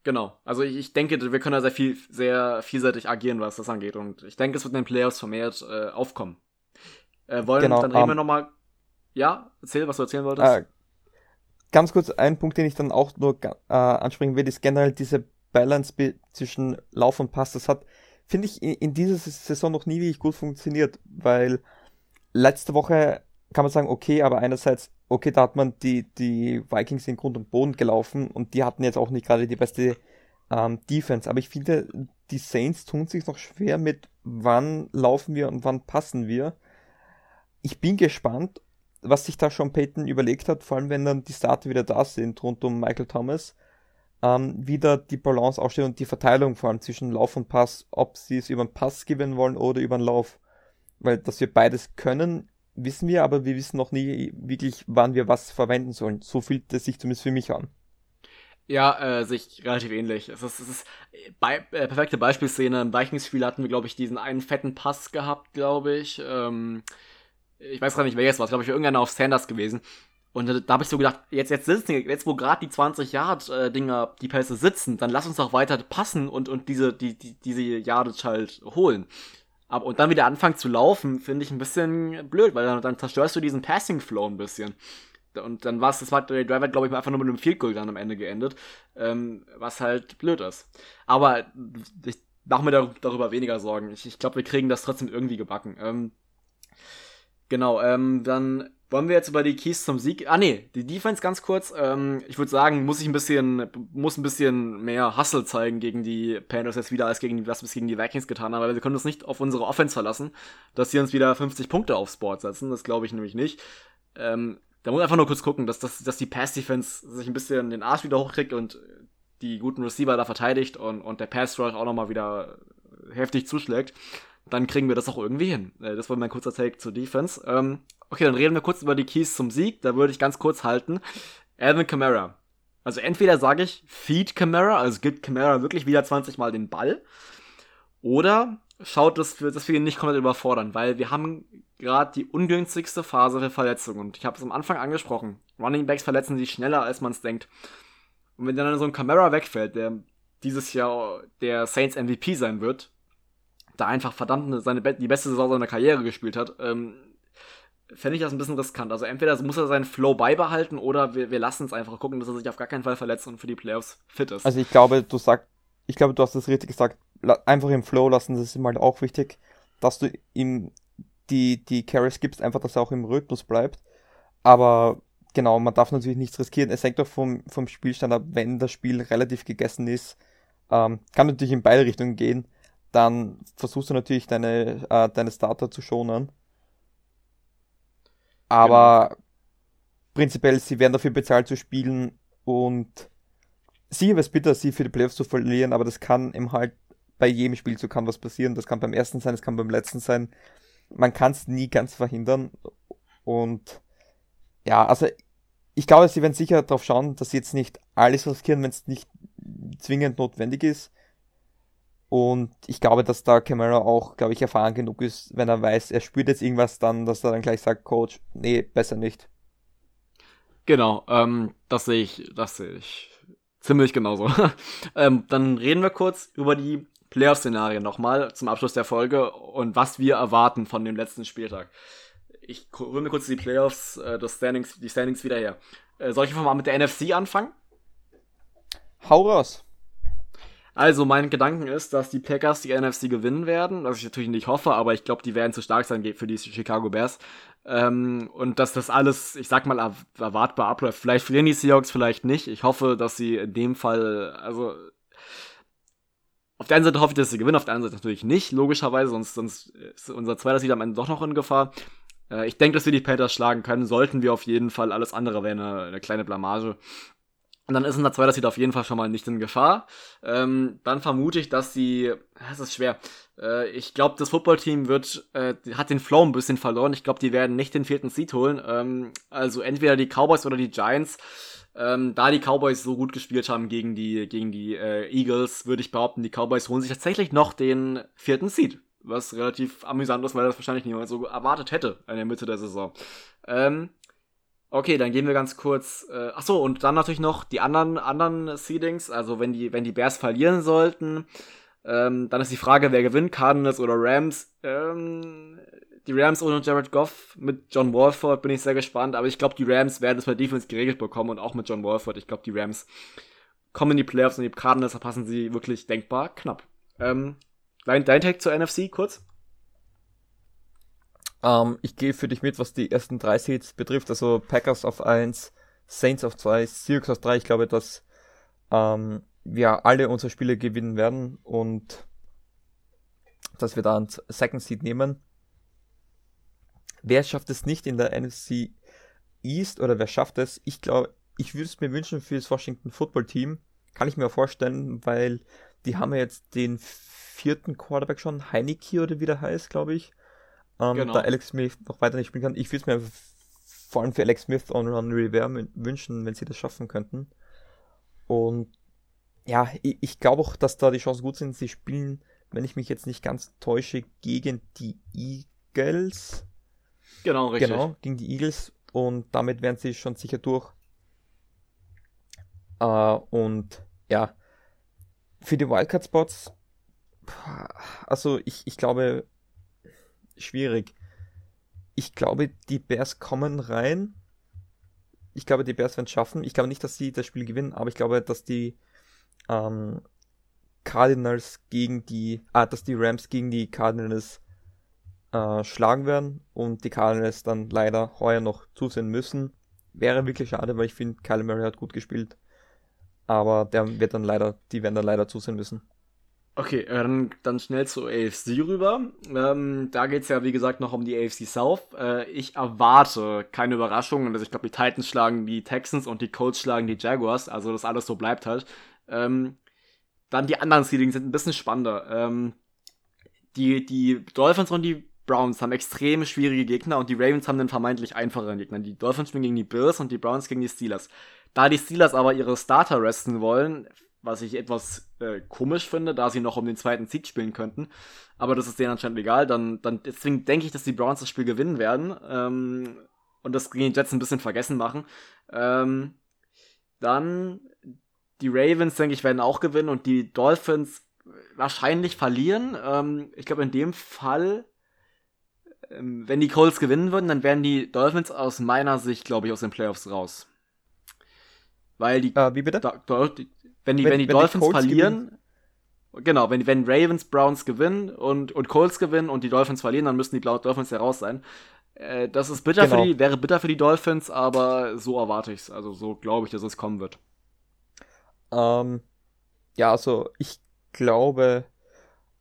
genau. Also ich, ich, denke, wir können da sehr viel, sehr vielseitig agieren, was das angeht. Und ich denke, es wird in den Playoffs vermehrt äh, aufkommen. Äh, wollen, genau, dann reden um, wir ähm, nochmal. Ja, erzähl, was du erzählen wolltest. Äh, ganz kurz, ein Punkt, den ich dann auch nur äh, ansprechen will, ist generell diese Balance zwischen Lauf und Pass. Das hat, finde ich, in, in dieser Saison noch nie wirklich gut funktioniert, weil letzte Woche kann man sagen, okay, aber einerseits, okay, da hat man die, die Vikings in Grund und Boden gelaufen und die hatten jetzt auch nicht gerade die beste ähm, Defense. Aber ich finde, die Saints tun sich noch schwer mit, wann laufen wir und wann passen wir. Ich bin gespannt, was sich da schon Peyton überlegt hat, vor allem wenn dann die Starter wieder da sind rund um Michael Thomas, ähm, wieder die Balance aufstehen und die Verteilung vor allem zwischen Lauf und Pass, ob sie es über den Pass gewinnen wollen oder über den Lauf. Weil, dass wir beides können, wissen wir, aber wir wissen noch nie wirklich, wann wir was verwenden sollen. So fühlt es sich zumindest für mich an. Ja, äh, sich relativ ähnlich. Es ist, es ist bei, äh, perfekte Beispielszene. Im Vikings-Spiel hatten wir, glaube ich, diesen einen fetten Pass gehabt, glaube ich. Ähm, ich weiß gar nicht, jetzt war. glaube ich, irgendeiner auf Sanders gewesen. Und da, da habe ich so gedacht, jetzt, jetzt sitzen, jetzt wo gerade die 20 Yard äh, Dinger, die Pässe sitzen, dann lass uns doch weiter passen und, und diese, die, die, diese Yardage halt holen. Aber, und dann wieder anfangen zu laufen, finde ich ein bisschen blöd, weil dann, dann zerstörst du diesen Passing Flow ein bisschen. Und dann war es, das war der Driver, glaube ich, einfach nur mit einem Field Goal dann am Ende geendet, ähm, was halt blöd ist. Aber ich mache mir darüber weniger Sorgen. Ich, ich glaube, wir kriegen das trotzdem irgendwie gebacken. Ähm, genau, ähm, dann wollen wir jetzt über die Keys zum Sieg? Ah nee, die Defense ganz kurz. Ähm, ich würde sagen, muss ich ein bisschen, muss ein bisschen mehr Hustle zeigen gegen die Panthers jetzt wieder als gegen die, was wir gegen die Vikings getan haben, weil wir können uns nicht auf unsere Offense verlassen, dass sie uns wieder 50 Punkte aufs Board setzen. Das glaube ich nämlich nicht. Ähm, da muss einfach nur kurz gucken, dass, dass, dass die Pass-Defense sich ein bisschen den Arsch wieder hochkriegt und die guten Receiver da verteidigt und, und der Pass-Rush auch nochmal wieder heftig zuschlägt. Dann kriegen wir das auch irgendwie hin. Äh, das war mein kurzer Take zur Defense. Ähm, Okay, dann reden wir kurz über die Keys zum Sieg. Da würde ich ganz kurz halten. Alvin Kamara. Also entweder sage ich, feed Kamara, also gibt Kamara wirklich wieder 20 Mal den Ball. Oder schaut, dass wir, dass wir ihn nicht komplett überfordern, weil wir haben gerade die ungünstigste Phase für Verletzungen. Und ich habe es am Anfang angesprochen. Running Backs verletzen sich schneller, als man es denkt. Und wenn dann so ein Camera wegfällt, der dieses Jahr der Saints MVP sein wird, da einfach verdammt seine, die beste Saison seiner Karriere gespielt hat, ähm, fände ich das ein bisschen riskant. Also entweder muss er seinen Flow beibehalten oder wir, wir lassen es einfach gucken, dass er sich auf gar keinen Fall verletzt und für die Playoffs fit ist. Also ich glaube, du sagst, ich glaube, du hast das richtig gesagt. Einfach im Flow lassen, das ist ihm halt auch wichtig, dass du ihm die, die Carries gibst, einfach, dass er auch im Rhythmus bleibt. Aber genau, man darf natürlich nichts riskieren. Es hängt doch vom, vom Spielstand ab, wenn das Spiel relativ gegessen ist. Ähm, kann natürlich in beide Richtungen gehen. Dann versuchst du natürlich deine, äh, deine Starter zu schonen. Aber genau. prinzipiell, sie werden dafür bezahlt zu spielen und wäre es bitter, sie für die Playoffs zu verlieren, aber das kann im halt bei jedem Spiel so kann was passieren. Das kann beim ersten sein, das kann beim letzten sein. Man kann es nie ganz verhindern. Und ja, also ich glaube, sie werden sicher darauf schauen, dass sie jetzt nicht alles riskieren, wenn es nicht zwingend notwendig ist. Und ich glaube, dass da Camara auch, glaube ich, erfahren genug ist, wenn er weiß, er spürt jetzt irgendwas dann, dass er dann gleich sagt, Coach, nee, besser nicht. Genau, ähm, das sehe ich, das sehe ich ziemlich genauso. ähm, dann reden wir kurz über die Playoff-Szenarien nochmal zum Abschluss der Folge und was wir erwarten von dem letzten Spieltag. Ich hole mir kurz die Playoffs, äh, das Standings, die Standings wieder her. Äh, soll ich einfach mal mit der NFC anfangen? Hau raus. Also, mein Gedanken ist, dass die Packers die NFC gewinnen werden, was ich natürlich nicht hoffe, aber ich glaube, die werden zu stark sein für die Chicago Bears. Ähm, und dass das alles, ich sag mal, erwartbar abläuft. Vielleicht verlieren die Seahawks, vielleicht nicht. Ich hoffe, dass sie in dem Fall, also auf der einen Seite hoffe ich, dass sie gewinnen, auf der anderen Seite natürlich nicht, logischerweise, sonst, sonst ist unser zweiter Sieg am Ende doch noch in Gefahr. Äh, ich denke, dass wir die Panthers schlagen können, sollten wir auf jeden Fall. Alles andere wäre eine, eine kleine Blamage. Und dann ist unser zweiter Seed auf jeden Fall schon mal nicht in Gefahr. Ähm, dann vermute ich, dass sie, es ist schwer. Äh, ich glaube, das Footballteam wird, äh, hat den Flow ein bisschen verloren. Ich glaube, die werden nicht den vierten Seed holen. Ähm, also entweder die Cowboys oder die Giants. Ähm, da die Cowboys so gut gespielt haben gegen die, gegen die äh, Eagles, würde ich behaupten, die Cowboys holen sich tatsächlich noch den vierten Seed. Was relativ amüsant ist, weil das wahrscheinlich niemand so erwartet hätte in der Mitte der Saison. Ähm, Okay, dann gehen wir ganz kurz. Äh, achso, und dann natürlich noch die anderen, anderen Seedings. Also wenn die, wenn die Bears verlieren sollten, ähm, dann ist die Frage, wer gewinnt, Cardinals oder Rams. Ähm, die Rams ohne Jared Goff mit John Walford bin ich sehr gespannt, aber ich glaube, die Rams werden es bei Defense geregelt bekommen und auch mit John Walford. Ich glaube, die Rams kommen in die Playoffs und die Cardinals verpassen sie wirklich denkbar knapp. Ähm, dein, dein Take zur NFC kurz? Ähm, ich gehe für dich mit, was die ersten drei Seeds betrifft. Also Packers auf 1, Saints auf 2, Seahawks auf 3. Ich glaube, dass ähm, wir alle unsere Spiele gewinnen werden und dass wir da ein Second Seed nehmen. Wer schafft es nicht in der NFC East oder wer schafft es? Ich glaube, ich würde es mir wünschen für das Washington Football Team. Kann ich mir vorstellen, weil die haben ja jetzt den vierten Quarterback schon, Heineke oder wie der heißt, glaube ich ähm, genau. da Alex Smith noch weiter nicht spielen kann. Ich würde es mir vor allem für Alex Smith und Ron Rivera wünschen, wenn sie das schaffen könnten. Und ja, ich, ich glaube auch, dass da die Chancen gut sind. Sie spielen, wenn ich mich jetzt nicht ganz täusche, gegen die Eagles. Genau, richtig. Genau, gegen die Eagles. Und damit wären sie schon sicher durch. Uh, und ja, für die Wildcard-Spots, also ich, ich glaube, schwierig. Ich glaube, die Bears kommen rein. Ich glaube, die Bears werden es schaffen. Ich glaube nicht, dass sie das Spiel gewinnen, aber ich glaube, dass die ähm, Cardinals gegen die, ah, dass die Rams gegen die Cardinals äh, schlagen werden und die Cardinals dann leider heuer noch zusehen müssen. Wäre wirklich schade, weil ich finde, Kyle Murray hat gut gespielt. Aber der wird dann leider, die werden dann leider zusehen müssen. Okay, äh, dann, dann schnell zur AFC rüber. Ähm, da geht es ja, wie gesagt, noch um die AFC South. Äh, ich erwarte keine Überraschungen. Also ich glaube, die Titans schlagen die Texans und die Colts schlagen die Jaguars. Also das alles so bleibt halt. Ähm, dann die anderen Seedings sind ein bisschen spannender. Ähm, die, die Dolphins und die Browns haben extrem schwierige Gegner und die Ravens haben den vermeintlich einfacheren Gegner. Die Dolphins spielen gegen die Bills und die Browns gegen die Steelers. Da die Steelers aber ihre Starter resten wollen, was ich etwas äh, komisch finde, da sie noch um den zweiten Sieg spielen könnten. Aber das ist denen anscheinend egal. Dann, dann deswegen denke ich, dass die Browns das Spiel gewinnen werden ähm, und das gegen die Jets ein bisschen vergessen machen. Ähm, dann die Ravens, denke ich, werden auch gewinnen und die Dolphins wahrscheinlich verlieren. Ähm, ich glaube, in dem Fall, ähm, wenn die Colts gewinnen würden, dann wären die Dolphins aus meiner Sicht, glaube ich, aus den Playoffs raus. Weil die. Äh, wie bitte? Da, wenn die, wenn, wenn die wenn Dolphins die verlieren, gewinnen. genau, wenn, wenn Ravens, Browns gewinnen und, und Colts gewinnen und die Dolphins verlieren, dann müssen die Dolphins ja raus sein. Äh, das ist bitter genau. für die, wäre bitter für die Dolphins, aber so erwarte ich es. Also so glaube ich, dass es kommen wird. Ähm, ja, also ich glaube,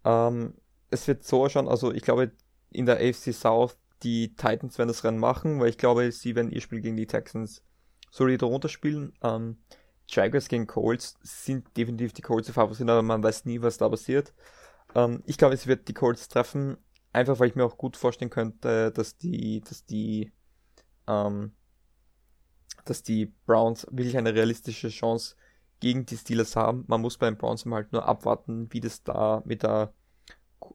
ähm, es wird so schon, also ich glaube, in der AFC South, die Titans werden das Rennen machen, weil ich glaube, sie werden ihr Spiel gegen die Texans solide runterspielen. Ähm, Jaguars gegen Colts sind definitiv die Colts Favoriten, aber man weiß nie, was da passiert. Ähm, ich glaube, es wird die Colts treffen, einfach weil ich mir auch gut vorstellen könnte, dass die, dass die, ähm, dass die Browns wirklich eine realistische Chance gegen die Steelers haben. Man muss beim Browns halt nur abwarten, wie das da mit der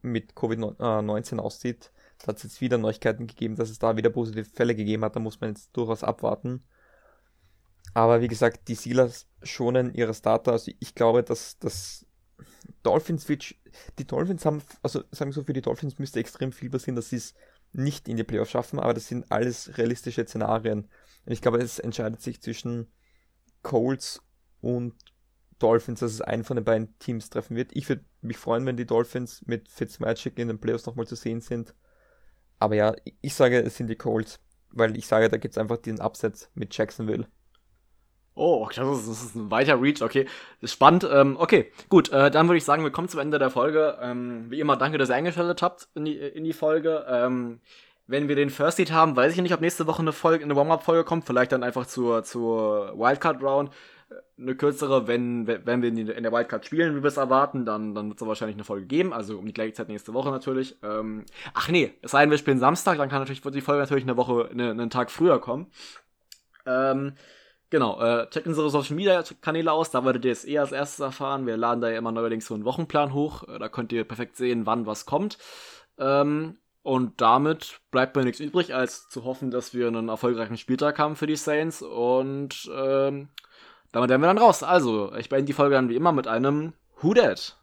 mit Covid-19 aussieht. Da hat es jetzt wieder Neuigkeiten gegeben, dass es da wieder positive Fälle gegeben hat. Da muss man jetzt durchaus abwarten. Aber wie gesagt, die Steelers schonen ihre Starter. Also ich glaube, dass das Dolphins wird, die Dolphins haben, also sagen wir so, für die Dolphins müsste extrem viel passieren, dass sie es nicht in die Playoffs schaffen, aber das sind alles realistische Szenarien. Und ich glaube, es entscheidet sich zwischen Colts und Dolphins, dass es einen von den beiden Teams treffen wird. Ich würde mich freuen, wenn die Dolphins mit Fitzmagic in den Playoffs nochmal zu sehen sind. Aber ja, ich sage, es sind die Colts, weil ich sage, da gibt es einfach diesen Absatz mit Jacksonville. Oh, das ist, ein weiter Reach, okay. Das ist spannend. Ähm, okay, gut, äh, dann würde ich sagen, wir kommen zum Ende der Folge. Ähm, wie immer, danke, dass ihr eingeschaltet habt in die, in die Folge. Ähm, wenn wir den First Seed haben, weiß ich nicht, ob nächste Woche eine Folge, eine Warm-Up-Folge kommt. Vielleicht dann einfach zur, zur Wildcard-Round. Äh, eine kürzere, wenn, wenn wir in der Wildcard spielen, wie wir es erwarten, dann, dann wird es wahrscheinlich eine Folge geben. Also um die gleiche Zeit nächste Woche natürlich. Ähm, ach nee, es sei denn, wir spielen Samstag, dann kann natürlich, wird die Folge natürlich eine Woche, eine, einen Tag früher kommen. Ähm, Genau, äh, checkt unsere Social Media Kanäle aus, da werdet ihr es eh als erstes erfahren. Wir laden da ja immer neuerdings so einen Wochenplan hoch, äh, da könnt ihr perfekt sehen, wann was kommt. Ähm, und damit bleibt mir nichts übrig, als zu hoffen, dass wir einen erfolgreichen Spieltag haben für die Saints. Und ähm, damit werden wir dann raus. Also, ich beende die Folge dann wie immer mit einem Who Dat?